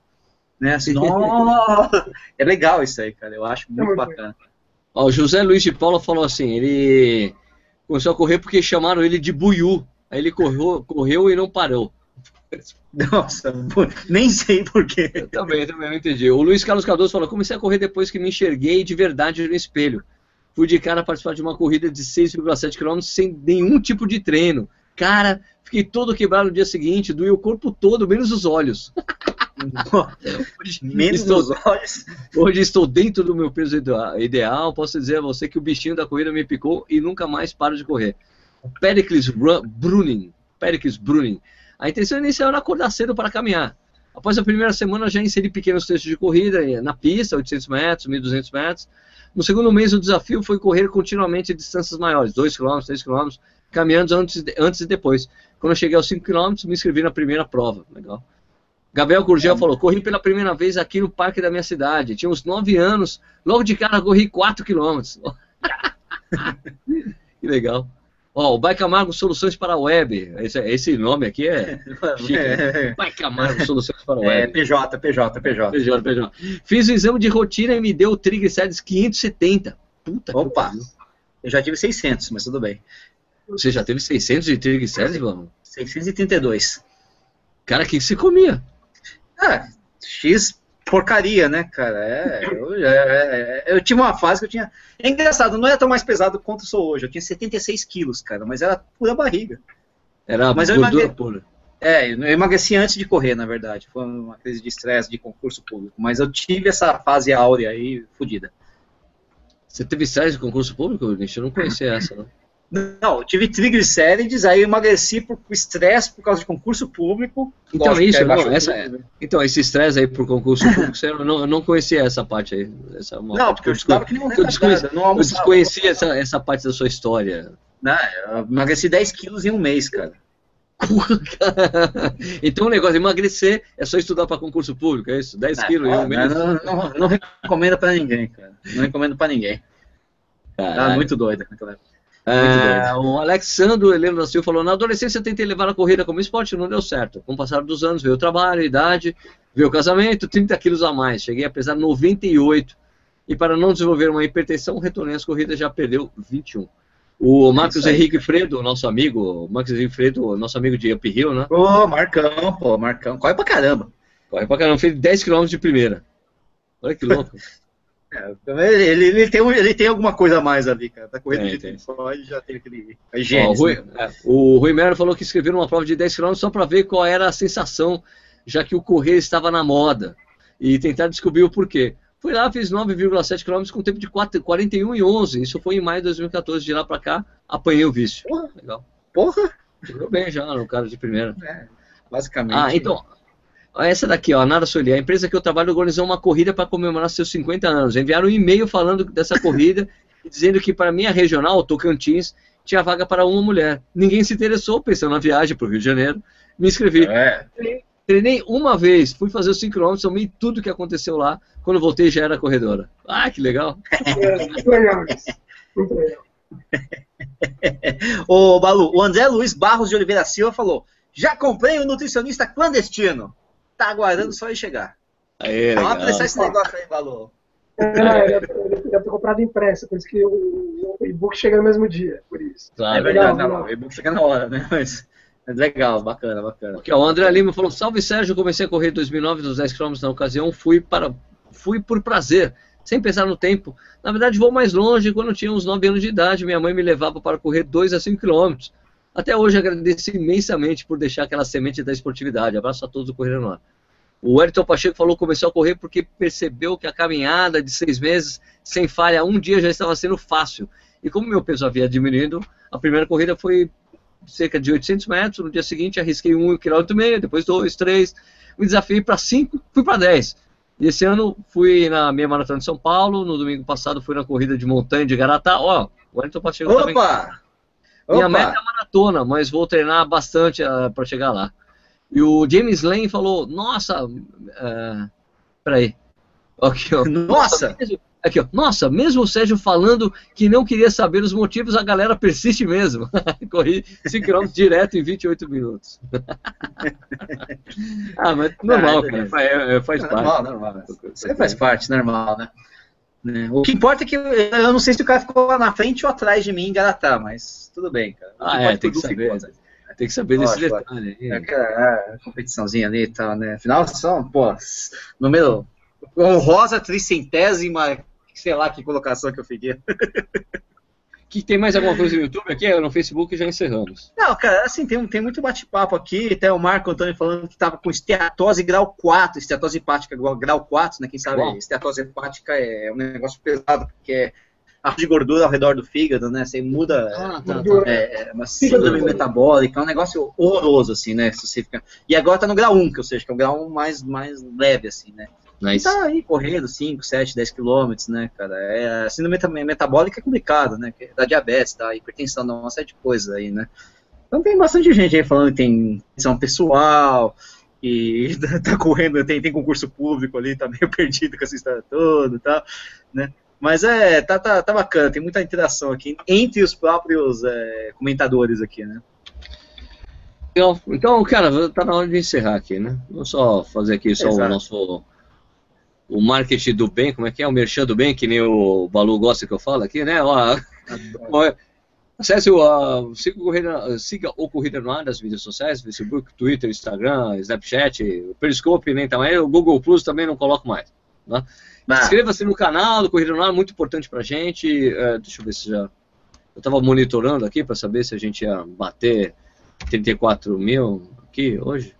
Né? Assim, *laughs* é legal isso aí, cara. Eu acho muito é bacana. Ó, o José Luiz de Paula falou assim, ele começou a correr porque chamaram ele de Buiú. Aí ele correu, correu e não parou. Nossa, nem sei porquê. Eu também, também não entendi. O Luiz Carlos Cardoso falou: comecei a correr depois que me enxerguei de verdade no espelho. Fui de cara participar de uma corrida de 6,7 km sem nenhum tipo de treino. Cara, fiquei todo quebrado no dia seguinte, doía o corpo todo, menos os olhos. *laughs* hoje, *laughs* Menos estou, olhos. Hoje estou dentro do meu peso ideal. Posso dizer a você que o bichinho da corrida me picou e nunca mais paro de correr. Pericles Bruning. Pericles Bruning. A intenção inicial era acordar cedo para caminhar. Após a primeira semana, já inseri pequenos textos de corrida na pista, 800 metros, 1.200 metros. No segundo mês, o desafio foi correr continuamente distâncias maiores, 2 km, 3 km, caminhando antes, antes e depois. Quando eu cheguei aos 5 km, me inscrevi na primeira prova. Legal. Gabriel Gurgel é. falou: corri pela primeira vez aqui no parque da minha cidade. Tinha uns 9 anos. Logo de cara, corri 4 km. *laughs* que legal. Ó, o Bike Amargo Soluções para a Web. Esse, esse nome aqui é. *laughs* é. Bike Amargo Soluções para a é, Web. É, PJ, PJ, PJ. PJ, PJ. Fiz o exame de rotina e me deu triglicérides 570. Puta Opa! Eu já tive 600, mas tudo bem. Você já teve 600 de triglicérides, mano? 632. Cara, o que você comia? Ah, X porcaria, né, cara? É, eu, é, é, eu tive uma fase que eu tinha. É engraçado, não era tão mais pesado quanto eu sou hoje. Eu tinha 76 quilos, cara, mas era pura barriga. Era mas gordura eu pura. É, eu emagreci antes de correr, na verdade. Foi uma crise de estresse de concurso público. Mas eu tive essa fase áurea aí, fodida. Você teve estresse de concurso público? Eu não conhecia essa, não. Não, eu tive triglicérides, aí eu emagreci por estresse por causa de concurso público. Então é isso, não, essa, é, então esse estresse aí por concurso público, eu não, eu não conhecia essa parte aí. Essa, é não, porque eu estudava que não eu desconhecia, não eu desconhecia essa, essa parte da sua história. Não, eu emagreci 10 quilos em um mês, cara. *laughs* então o negócio emagrecer é só estudar para concurso público, é isso? 10 quilos em um mês? Não, não, não recomendo para ninguém, cara. Não recomendo para ninguém. Tá muito doido naquela época. É, o Alexandre Heleno da Silva falou: na adolescência tentei levar a corrida como esporte, não deu certo. Com o passar dos anos, veio o trabalho, a idade, veio o casamento, *laughs* 30 quilos a mais. Cheguei a pesar 98. E para não desenvolver uma hipertensão, retornei às corridas já perdeu 21. O Marcos Henrique Fredo, nosso amigo, Marcos Henrique Fredo, nosso amigo de Up Hill, né? Pô, Marcão, pô, Marcão. Corre pra caramba. Corre pra caramba, fez 10 km de primeira. Olha que louco. *laughs* É, ele, ele, tem, ele tem alguma coisa a mais ali, cara. Tá correndo de tem. só e já tem aquele. É Ó, o, Rui, né? é, o Rui Mero falou que escreveram uma prova de 10 km só para ver qual era a sensação, já que o correr estava na moda. E tentar descobrir o porquê. Fui lá, fiz 9,7 km com tempo de 4, 41 e 11. Isso foi em maio de 2014. De lá para cá, apanhei o vício. Porra! Legal. Porra! Jogou bem já no cara de primeira. É, basicamente. Ah, então. Essa daqui, ó, Nada Soli, a empresa que eu trabalho organizou uma corrida para comemorar seus 50 anos. Enviaram um e-mail falando dessa *laughs* corrida, dizendo que para minha regional, Tocantins, tinha vaga para uma mulher. Ninguém se interessou, pensando na viagem para o Rio de Janeiro. Me inscrevi. É. Treinei uma vez, fui fazer os 5 km, somei tudo que aconteceu lá. Quando voltei já era corredora. Ah, que legal. Muito legal Muito legal. Ô, Balu, o André Luiz Barros de Oliveira Silva falou: já comprei o um nutricionista clandestino tá aguardando só ele chegar. Aê, Vamos apressar esse negócio aí, Valor. É, ele deve ter comprado impresso, por isso que o, o e-book chega no mesmo dia, por isso. Claro, é verdade, não, não, o e-book chega na hora, né? Mas, legal, bacana, bacana. Aqui, ó, o André Lima falou, salve Sérgio, comecei a correr em 2009 dos 10 km na ocasião, fui, para, fui por prazer, sem pensar no tempo. Na verdade, vou mais longe, quando eu tinha uns 9 anos de idade, minha mãe me levava para correr 2 a 5 km. Até hoje agradeço imensamente por deixar aquela semente da esportividade. Abraço a todos do Correio no Ar. O Wellington Pacheco falou que começou a correr porque percebeu que a caminhada de seis meses, sem falha, um dia já estava sendo fácil. E como meu peso havia diminuído, a primeira corrida foi cerca de 800 metros. No dia seguinte, arrisquei um km meio, depois dois, três. Me desafiei para cinco, fui para dez. E esse ano fui na minha maratona de São Paulo. No domingo passado fui na corrida de montanha de Garatá. Ó, o Wellington Pacheco Opa! Também minha Opa. meta é maratona, mas vou treinar bastante uh, ah, para chegar lá. E o James Lane falou: Nossa, uh, peraí. Aqui, ó. *laughs* Nossa! Aqui, ó. Nossa, mesmo o Sérgio falando que não queria saber os motivos, a galera persiste mesmo. *laughs* Corri 5 km direto em 28 minutos. *laughs* ah, mas normal, ah, cara. É, é, faz normal, parte. Normal, normal. Isso faz parte, normal, né? Né? O que importa é que eu não sei se o cara ficou lá na frente ou atrás de mim em Garatá, mas tudo bem, cara. Ah, é, tem que saber. Ficou, tem que saber desse detalhe. É, é, a competiçãozinha ali e tal, né? Afinal, são, pô, número honrosa tricentésima, sei lá que colocação que eu fiquei. *laughs* Que tem mais alguma coisa no YouTube aqui? No Facebook já encerramos. Não, cara, assim, tem, tem muito bate-papo aqui. Até o Marco Antônio falando que estava com esteatose grau 4, esteatose hepática grau 4, né? Quem sabe Bom. esteatose hepática é um negócio pesado, porque é de gordura ao redor do fígado, né? Você muda ah, tá, tá. É, é, uma síndrome metabólica, é um negócio horroroso, assim, né? Se fica... E agora tá no grau 1, que ou seja, que é o grau mais, mais leve, assim, né? E tá aí correndo 5, 7, 10 quilômetros, né, cara? É, a síndrome metabólica é complicada, né? Da diabetes, da hipertensão, da uma série de coisas aí, né? Então tem bastante gente aí falando que tem atenção pessoal, e *laughs* tá correndo, tem, tem concurso público ali, tá meio *laughs* perdido com essa história toda e tal, né? Mas é, tá, tá, tá bacana, tem muita interação aqui entre os próprios é, comentadores aqui, né? Então, cara, tá na hora de encerrar aqui, né? Vamos só fazer aqui só Exato. o nosso o marketing do bem, como é que é? O merchan do bem, que nem o Balu gosta que eu falo aqui, né? Ó, acesse o, siga, o Corrida, siga o Corrida no Ar nas mídias sociais, Facebook, Twitter, Instagram, Snapchat, Periscope, nem também, o Google Plus também não coloco mais. Né? Inscreva-se no canal do Corrida no Ar, muito importante pra gente. Uh, deixa eu ver se já... Eu estava monitorando aqui para saber se a gente ia bater 34 mil aqui hoje.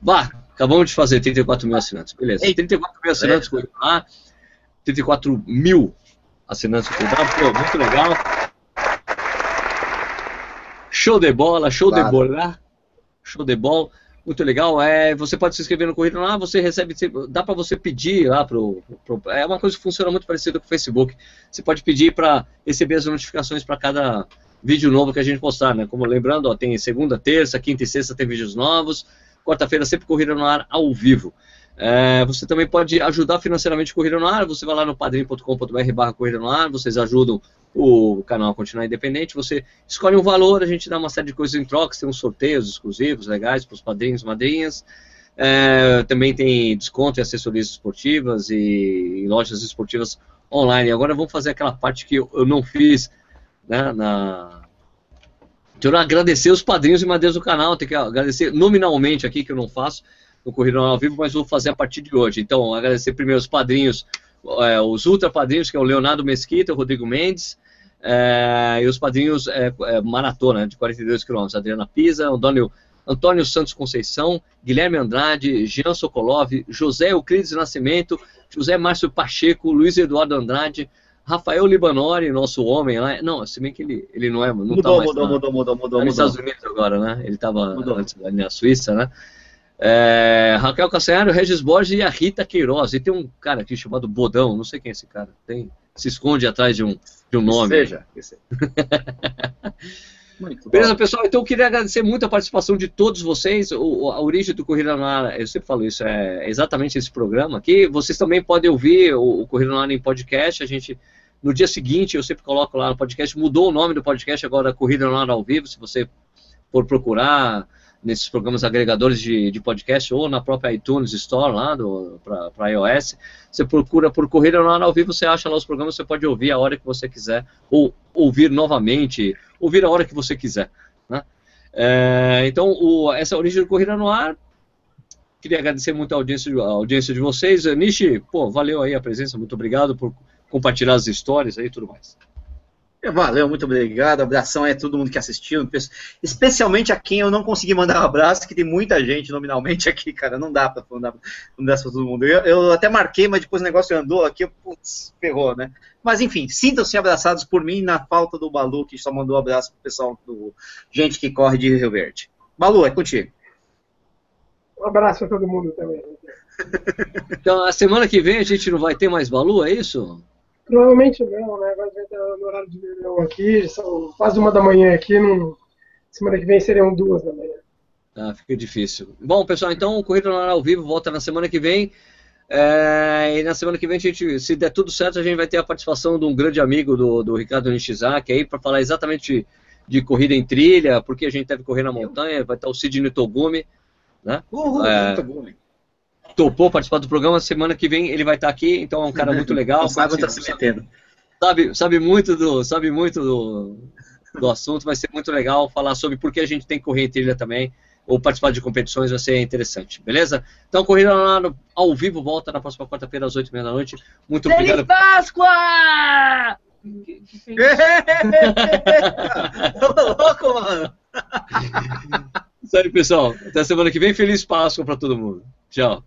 Bah, Acabamos de fazer 34 mil assinantes. Beleza. Ei, 34 mil assinantes é. lá. 34 mil assinantes com Pô, muito legal. Show de bola, show claro. de bola. Show de bola. Muito legal. É, você pode se inscrever no Corrida lá, você recebe. Dá para você pedir lá pro, pro, É uma coisa que funciona muito parecida com o Facebook. Você pode pedir para receber as notificações para cada vídeo novo que a gente postar, né? Como lembrando, ó, tem segunda, terça, quinta e sexta tem vídeos novos quarta-feira sempre Corrida no Ar ao vivo. É, você também pode ajudar financeiramente Corrida no Ar, você vai lá no padrim.com.br barra Corrida no Ar, vocês ajudam o canal a continuar independente, você escolhe um valor, a gente dá uma série de coisas em troca, tem uns sorteios exclusivos, legais para os padrinhos, madrinhas, é, também tem desconto em assessorias esportivas e em lojas esportivas online. Agora vamos fazer aquela parte que eu, eu não fiz né, na, Quero agradecer os padrinhos e madeiras do canal, tenho que agradecer nominalmente aqui, que eu não faço no Corrida ao Vivo, mas vou fazer a partir de hoje. Então, agradecer primeiro os padrinhos, é, os ultra padrinhos, que é o Leonardo Mesquita, o Rodrigo Mendes, é, e os padrinhos é, é maratona de 42 quilômetros, Adriana Pisa, Antônio, Antônio Santos Conceição, Guilherme Andrade, Jean Sokolov, José Euclides Nascimento, José Márcio Pacheco, Luiz Eduardo Andrade, Rafael Libanori, nosso homem lá. Não, se bem que ele, ele não é. Não mudou, tá mais mudou, na, mudou, mudou, mudou, tá nos Estados Unidos agora, né? Ele estava antes na Suíça, né? É, Raquel Cassanhari, Regis Borges e a Rita Queiroz. E tem um cara aqui chamado Bodão, não sei quem é esse cara. Tem, se esconde atrás de um, de um nome. Seja. *laughs* Beleza, pessoal? Então eu queria agradecer muito a participação de todos vocês. O, a origem do Corrida no Ar, eu sempre falo isso, é exatamente esse programa aqui. Vocês também podem ouvir o, o Corrida no Ar em podcast. A gente no dia seguinte, eu sempre coloco lá no podcast, mudou o nome do podcast agora, Corrida no Ar ao Vivo, se você for procurar nesses programas agregadores de, de podcast ou na própria iTunes Store lá para iOS, você procura por Corrida no Ar ao Vivo, você acha lá os programas, você pode ouvir a hora que você quiser, ou ouvir novamente, ouvir a hora que você quiser. Né? É, então, o, essa origem do Corrida no Ar, queria agradecer muito a audiência, a audiência de vocês. Nishi, pô, valeu aí a presença, muito obrigado por compartilhar as histórias aí e tudo mais. É, valeu, muito obrigado. Abração aí a todo mundo que assistiu, especialmente a quem eu não consegui mandar um abraço, que tem muita gente nominalmente aqui, cara. Não dá pra mandar um abraço pra todo mundo. Eu, eu, até marquei, mas depois o negócio andou aqui, putz, ferrou, né? Mas enfim, sintam-se abraçados por mim na falta do Balu, que só mandou um abraço pro pessoal do Gente que Corre de Rio Verde. Balu, é contigo. Um abraço pra todo mundo também. *laughs* então, a semana que vem a gente não vai ter mais Balu, é isso? Provavelmente não, né? Agora vai estar no horário de verão aqui, são quase uma da manhã aqui, no... semana que vem seriam duas da manhã. Ah, fica difícil. Bom, pessoal, então o Corrida no Ar ao vivo volta na semana que vem. É, e na semana que vem, a gente, se der tudo certo, a gente vai ter a participação de um grande amigo do, do Ricardo Nishizaki aí para falar exatamente de, de, corrida em trilha, porque a gente deve correr na montanha. Vai estar o Sidney Togumi, né? Uhul, é, Togumi topou participar do programa. Semana que vem ele vai estar aqui, então é um cara muito legal. sabe, tá se metendo. Sabe, sabe muito do, sabe muito do, do assunto. Vai ser muito legal falar sobre por que a gente tem que correr em trilha também ou participar de competições vai ser interessante, beleza? Então, corrida lá ao vivo volta na próxima quarta-feira às 8h30 da noite. Muito Feliz obrigado. Páscoa! Tô louco, mano. Aí, pessoal. Até semana que vem. Feliz Páscoa para todo mundo. Tchau.